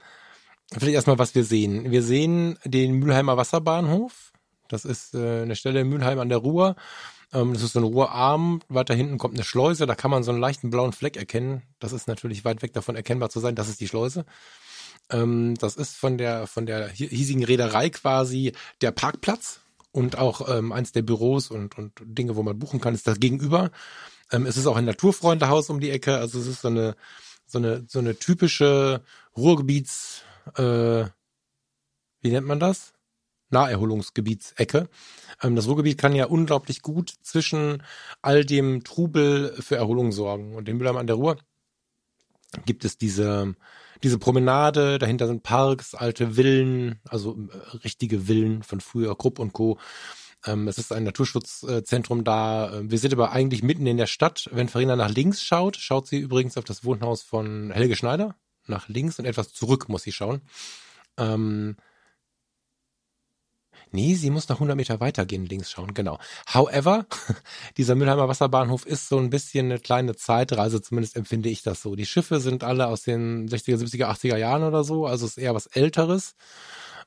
vielleicht erstmal, was wir sehen. Wir sehen den Mülheimer Wasserbahnhof. Das ist äh, eine Stelle in Mülheim an der Ruhr. Ähm, das ist so ein Ruhrarm. Weiter hinten kommt eine Schleuse. Da kann man so einen leichten blauen Fleck erkennen. Das ist natürlich weit weg davon erkennbar zu sein. Das ist die Schleuse. Ähm, das ist von der, von der hiesigen Reederei quasi der Parkplatz und auch ähm, eins der Büros und, und Dinge, wo man buchen kann, ist das gegenüber. Ähm, es ist auch ein Naturfreundehaus um die Ecke, also es ist so eine, so eine, so eine typische Ruhrgebiets, äh, wie nennt man das? Naherholungsgebietsecke. Ähm, das Ruhrgebiet kann ja unglaublich gut zwischen all dem Trubel für Erholung sorgen. Und in Mülheim an der Ruhr gibt es diese, diese Promenade, dahinter sind Parks, alte Villen, also äh, richtige Villen von früher, Krupp und Co. Ähm, es ist ein Naturschutzzentrum da. Ähm, wir sind aber eigentlich mitten in der Stadt. Wenn Farina nach links schaut, schaut sie übrigens auf das Wohnhaus von Helge Schneider. Nach links und etwas zurück muss sie schauen. Ähm, Nee, sie muss noch 100 Meter weitergehen, links schauen, genau. However, dieser Mülheimer Wasserbahnhof ist so ein bisschen eine kleine Zeitreise, zumindest empfinde ich das so. Die Schiffe sind alle aus den 60er, 70er, 80er Jahren oder so, also ist eher was Älteres.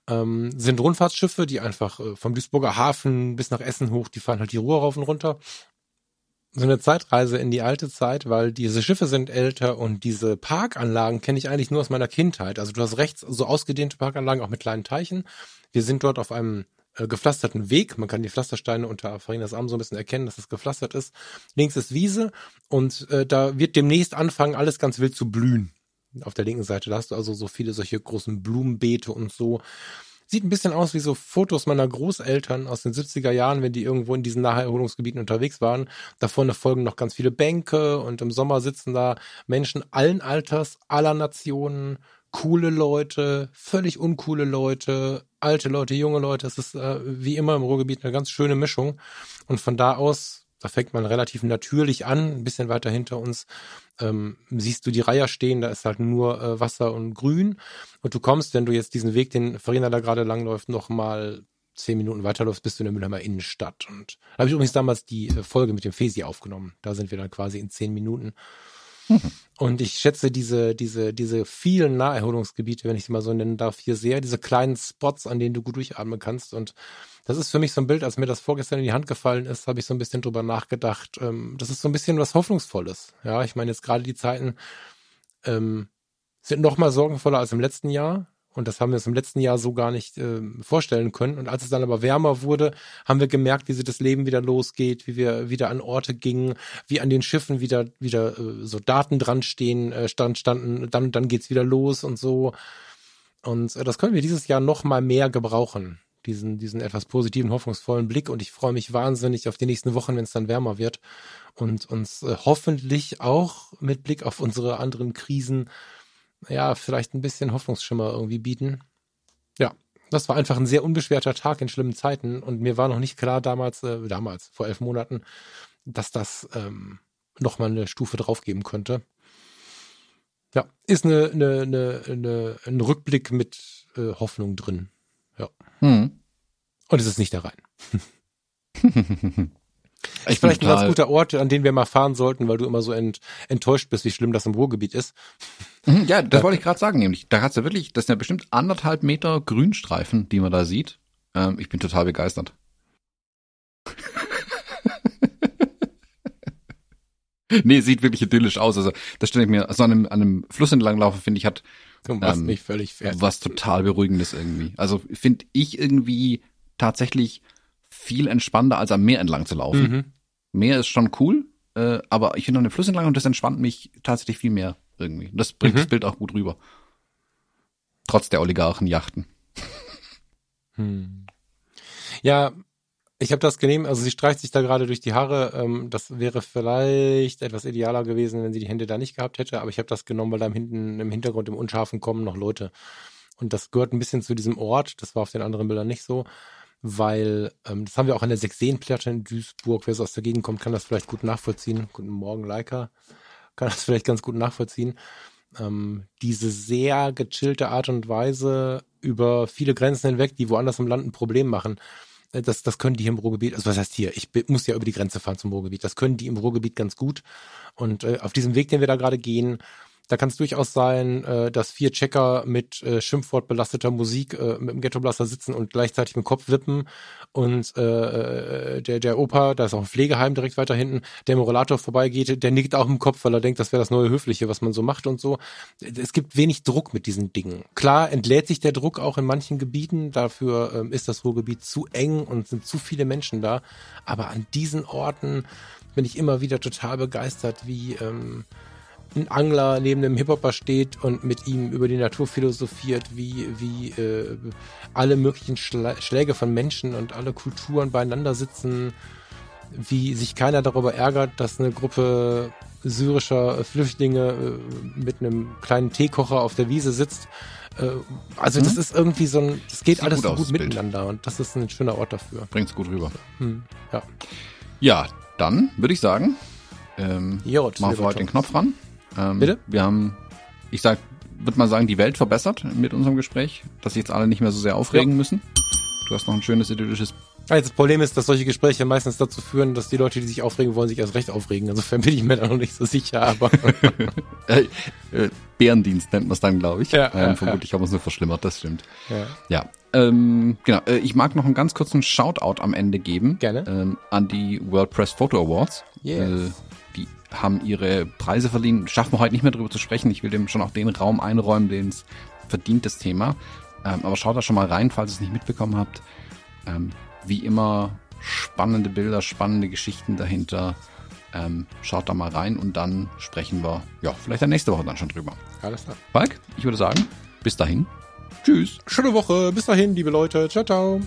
ähm, sind Rundfahrtsschiffe, die einfach äh, vom Duisburger Hafen bis nach Essen hoch, die fahren halt die Ruhr rauf und runter. So eine Zeitreise in die alte Zeit, weil diese Schiffe sind älter und diese Parkanlagen kenne ich eigentlich nur aus meiner Kindheit. Also du hast rechts so ausgedehnte Parkanlagen, auch mit kleinen Teichen. Wir sind dort auf einem äh, gepflasterten Weg. Man kann die Pflastersteine unter Farinas Arm so ein bisschen erkennen, dass es gepflastert ist. Links ist Wiese und äh, da wird demnächst anfangen, alles ganz wild zu blühen auf der linken Seite. Da hast du also so viele solche großen Blumenbeete und so. Sieht ein bisschen aus wie so Fotos meiner Großeltern aus den 70er Jahren, wenn die irgendwo in diesen Naherholungsgebieten unterwegs waren. Da vorne folgen noch ganz viele Bänke und im Sommer sitzen da Menschen allen Alters, aller Nationen, coole Leute, völlig uncoole Leute, alte Leute, junge Leute. Es ist äh, wie immer im Ruhrgebiet eine ganz schöne Mischung. Und von da aus da fängt man relativ natürlich an, ein bisschen weiter hinter uns ähm, siehst du die Reiher stehen, da ist halt nur äh, Wasser und Grün. Und du kommst, wenn du jetzt diesen Weg, den Farina da gerade langläuft, noch mal zehn Minuten weiterläufst, bist du in der Mülheimer Innenstadt. Und da habe ich übrigens damals die äh, Folge mit dem Fesi aufgenommen. Da sind wir dann quasi in zehn Minuten. Und ich schätze diese, diese, diese vielen Naherholungsgebiete, wenn ich sie mal so nennen darf, hier sehr, diese kleinen Spots, an denen du gut durchatmen kannst. Und das ist für mich so ein Bild, als mir das vorgestern in die Hand gefallen ist, habe ich so ein bisschen drüber nachgedacht. Ähm, das ist so ein bisschen was Hoffnungsvolles. Ja, ich meine jetzt gerade die Zeiten ähm, sind noch mal sorgenvoller als im letzten Jahr. Und das haben wir uns im letzten Jahr so gar nicht äh, vorstellen können. Und als es dann aber wärmer wurde, haben wir gemerkt, wie sich das Leben wieder losgeht, wie wir wieder an Orte gingen, wie an den Schiffen wieder wieder äh, so Daten dran stehen, äh, stand, standen, dann dann geht's wieder los und so. Und äh, das können wir dieses Jahr noch mal mehr gebrauchen diesen, diesen etwas positiven, hoffnungsvollen Blick und ich freue mich wahnsinnig auf die nächsten Wochen, wenn es dann wärmer wird und uns äh, hoffentlich auch mit Blick auf unsere anderen Krisen, ja, vielleicht ein bisschen Hoffnungsschimmer irgendwie bieten. Ja, das war einfach ein sehr unbeschwerter Tag in schlimmen Zeiten und mir war noch nicht klar damals, äh, damals, vor elf Monaten, dass das ähm, nochmal eine Stufe draufgeben könnte. Ja, ist eine, eine, eine, eine, ein Rückblick mit äh, Hoffnung drin. Ja. Hm. Und es ist nicht der Rhein. Ich vielleicht ein ganz guter Ort, an den wir mal fahren sollten, weil du immer so ent, enttäuscht bist, wie schlimm das im Ruhrgebiet ist. Mhm, ja, das wollte ich gerade sagen, nämlich. Da hat's ja wirklich, das sind ja bestimmt anderthalb Meter Grünstreifen, die man da sieht. Ähm, ich bin total begeistert. nee, sieht wirklich idyllisch aus. Also, das stelle ich mir, also an einem, an einem Fluss entlang laufen, finde ich, hat Du ähm, mich völlig fertig. Was total beruhigendes irgendwie. Also finde ich irgendwie tatsächlich viel entspannter, als am Meer entlang zu laufen. Mhm. Meer ist schon cool, äh, aber ich finde an dem Fluss entlang und das entspannt mich tatsächlich viel mehr irgendwie. Das bringt mhm. das Bild auch gut rüber. Trotz der Oligarchenjachten. Hm. Ja, ich habe das genehm, also sie streicht sich da gerade durch die Haare. Ähm, das wäre vielleicht etwas idealer gewesen, wenn sie die Hände da nicht gehabt hätte, aber ich habe das genommen, weil da im, hinten, im Hintergrund im Unscharfen kommen noch Leute. Und das gehört ein bisschen zu diesem Ort, das war auf den anderen Bildern nicht so, weil ähm, das haben wir auch an der Sechseenplatte in Duisburg. Wer so aus der Gegend kommt, kann das vielleicht gut nachvollziehen. Guten Morgen, Leica. Kann das vielleicht ganz gut nachvollziehen. Ähm, diese sehr gechillte Art und Weise über viele Grenzen hinweg, die woanders im Land ein Problem machen äh, das, das können die hier im Ruhrgebiet, also was heißt hier, ich muss ja über die Grenze fahren zum Ruhrgebiet, das können die im Ruhrgebiet ganz gut. Und äh, auf diesem Weg, den wir da gerade gehen, da kann es durchaus sein, äh, dass vier Checker mit äh, Schimpfwort belasteter Musik äh, mit dem Ghettoblaster sitzen und gleichzeitig mit dem Kopf wippen. Und äh, äh, der, der Opa, da ist auch ein Pflegeheim direkt weiter hinten, der im Rollator vorbeigeht, der nickt auch im Kopf, weil er denkt, das wäre das neue Höfliche, was man so macht und so. Es gibt wenig Druck mit diesen Dingen. Klar entlädt sich der Druck auch in manchen Gebieten, dafür ähm, ist das Ruhrgebiet zu eng und sind zu viele Menschen da. Aber an diesen Orten bin ich immer wieder total begeistert, wie ähm, ein Angler neben einem Hip-Hopper steht und mit ihm über die Natur philosophiert, wie, wie äh, alle möglichen Schla Schläge von Menschen und alle Kulturen beieinander sitzen, wie sich keiner darüber ärgert, dass eine Gruppe syrischer Flüchtlinge äh, mit einem kleinen Teekocher auf der Wiese sitzt. Äh, also mhm. das ist irgendwie so ein, das geht Sieht alles gut so gut miteinander Bild. und das ist ein schöner Ort dafür. Bringt's gut rüber. Hm, ja. ja, dann würde ich sagen, ähm, Jod, machen wir heute den Knopf ran. Ähm, Bitte? Wir haben, ich sag, würde mal sagen, die Welt verbessert mit unserem Gespräch, dass sich jetzt alle nicht mehr so sehr aufregen ja. müssen. Du hast noch ein schönes idyllisches das Problem ist, dass solche Gespräche meistens dazu führen, dass die Leute, die sich aufregen wollen, sich erst recht aufregen. Insofern bin ich mir da noch nicht so sicher, aber. äh, Bärendienst nennt man es dann, glaube ich. Ja, ähm, vermutlich ja. haben wir es nur verschlimmert, das stimmt. Ja. ja. Ähm, genau, äh, ich mag noch einen ganz kurzen Shoutout am Ende geben. Gerne. Ähm, an die World Press Photo Awards. Yes. Äh, haben ihre Preise verliehen. Schaffen wir heute nicht mehr drüber zu sprechen. Ich will dem schon auch den Raum einräumen, den es verdient, das Thema. Ähm, aber schaut da schon mal rein, falls ihr es nicht mitbekommen habt. Ähm, wie immer spannende Bilder, spannende Geschichten dahinter. Ähm, schaut da mal rein und dann sprechen wir, ja, vielleicht dann nächste Woche dann schon drüber. Alles klar. Falk, ich würde sagen, bis dahin. Tschüss. Schöne Woche. Bis dahin, liebe Leute. Ciao, ciao.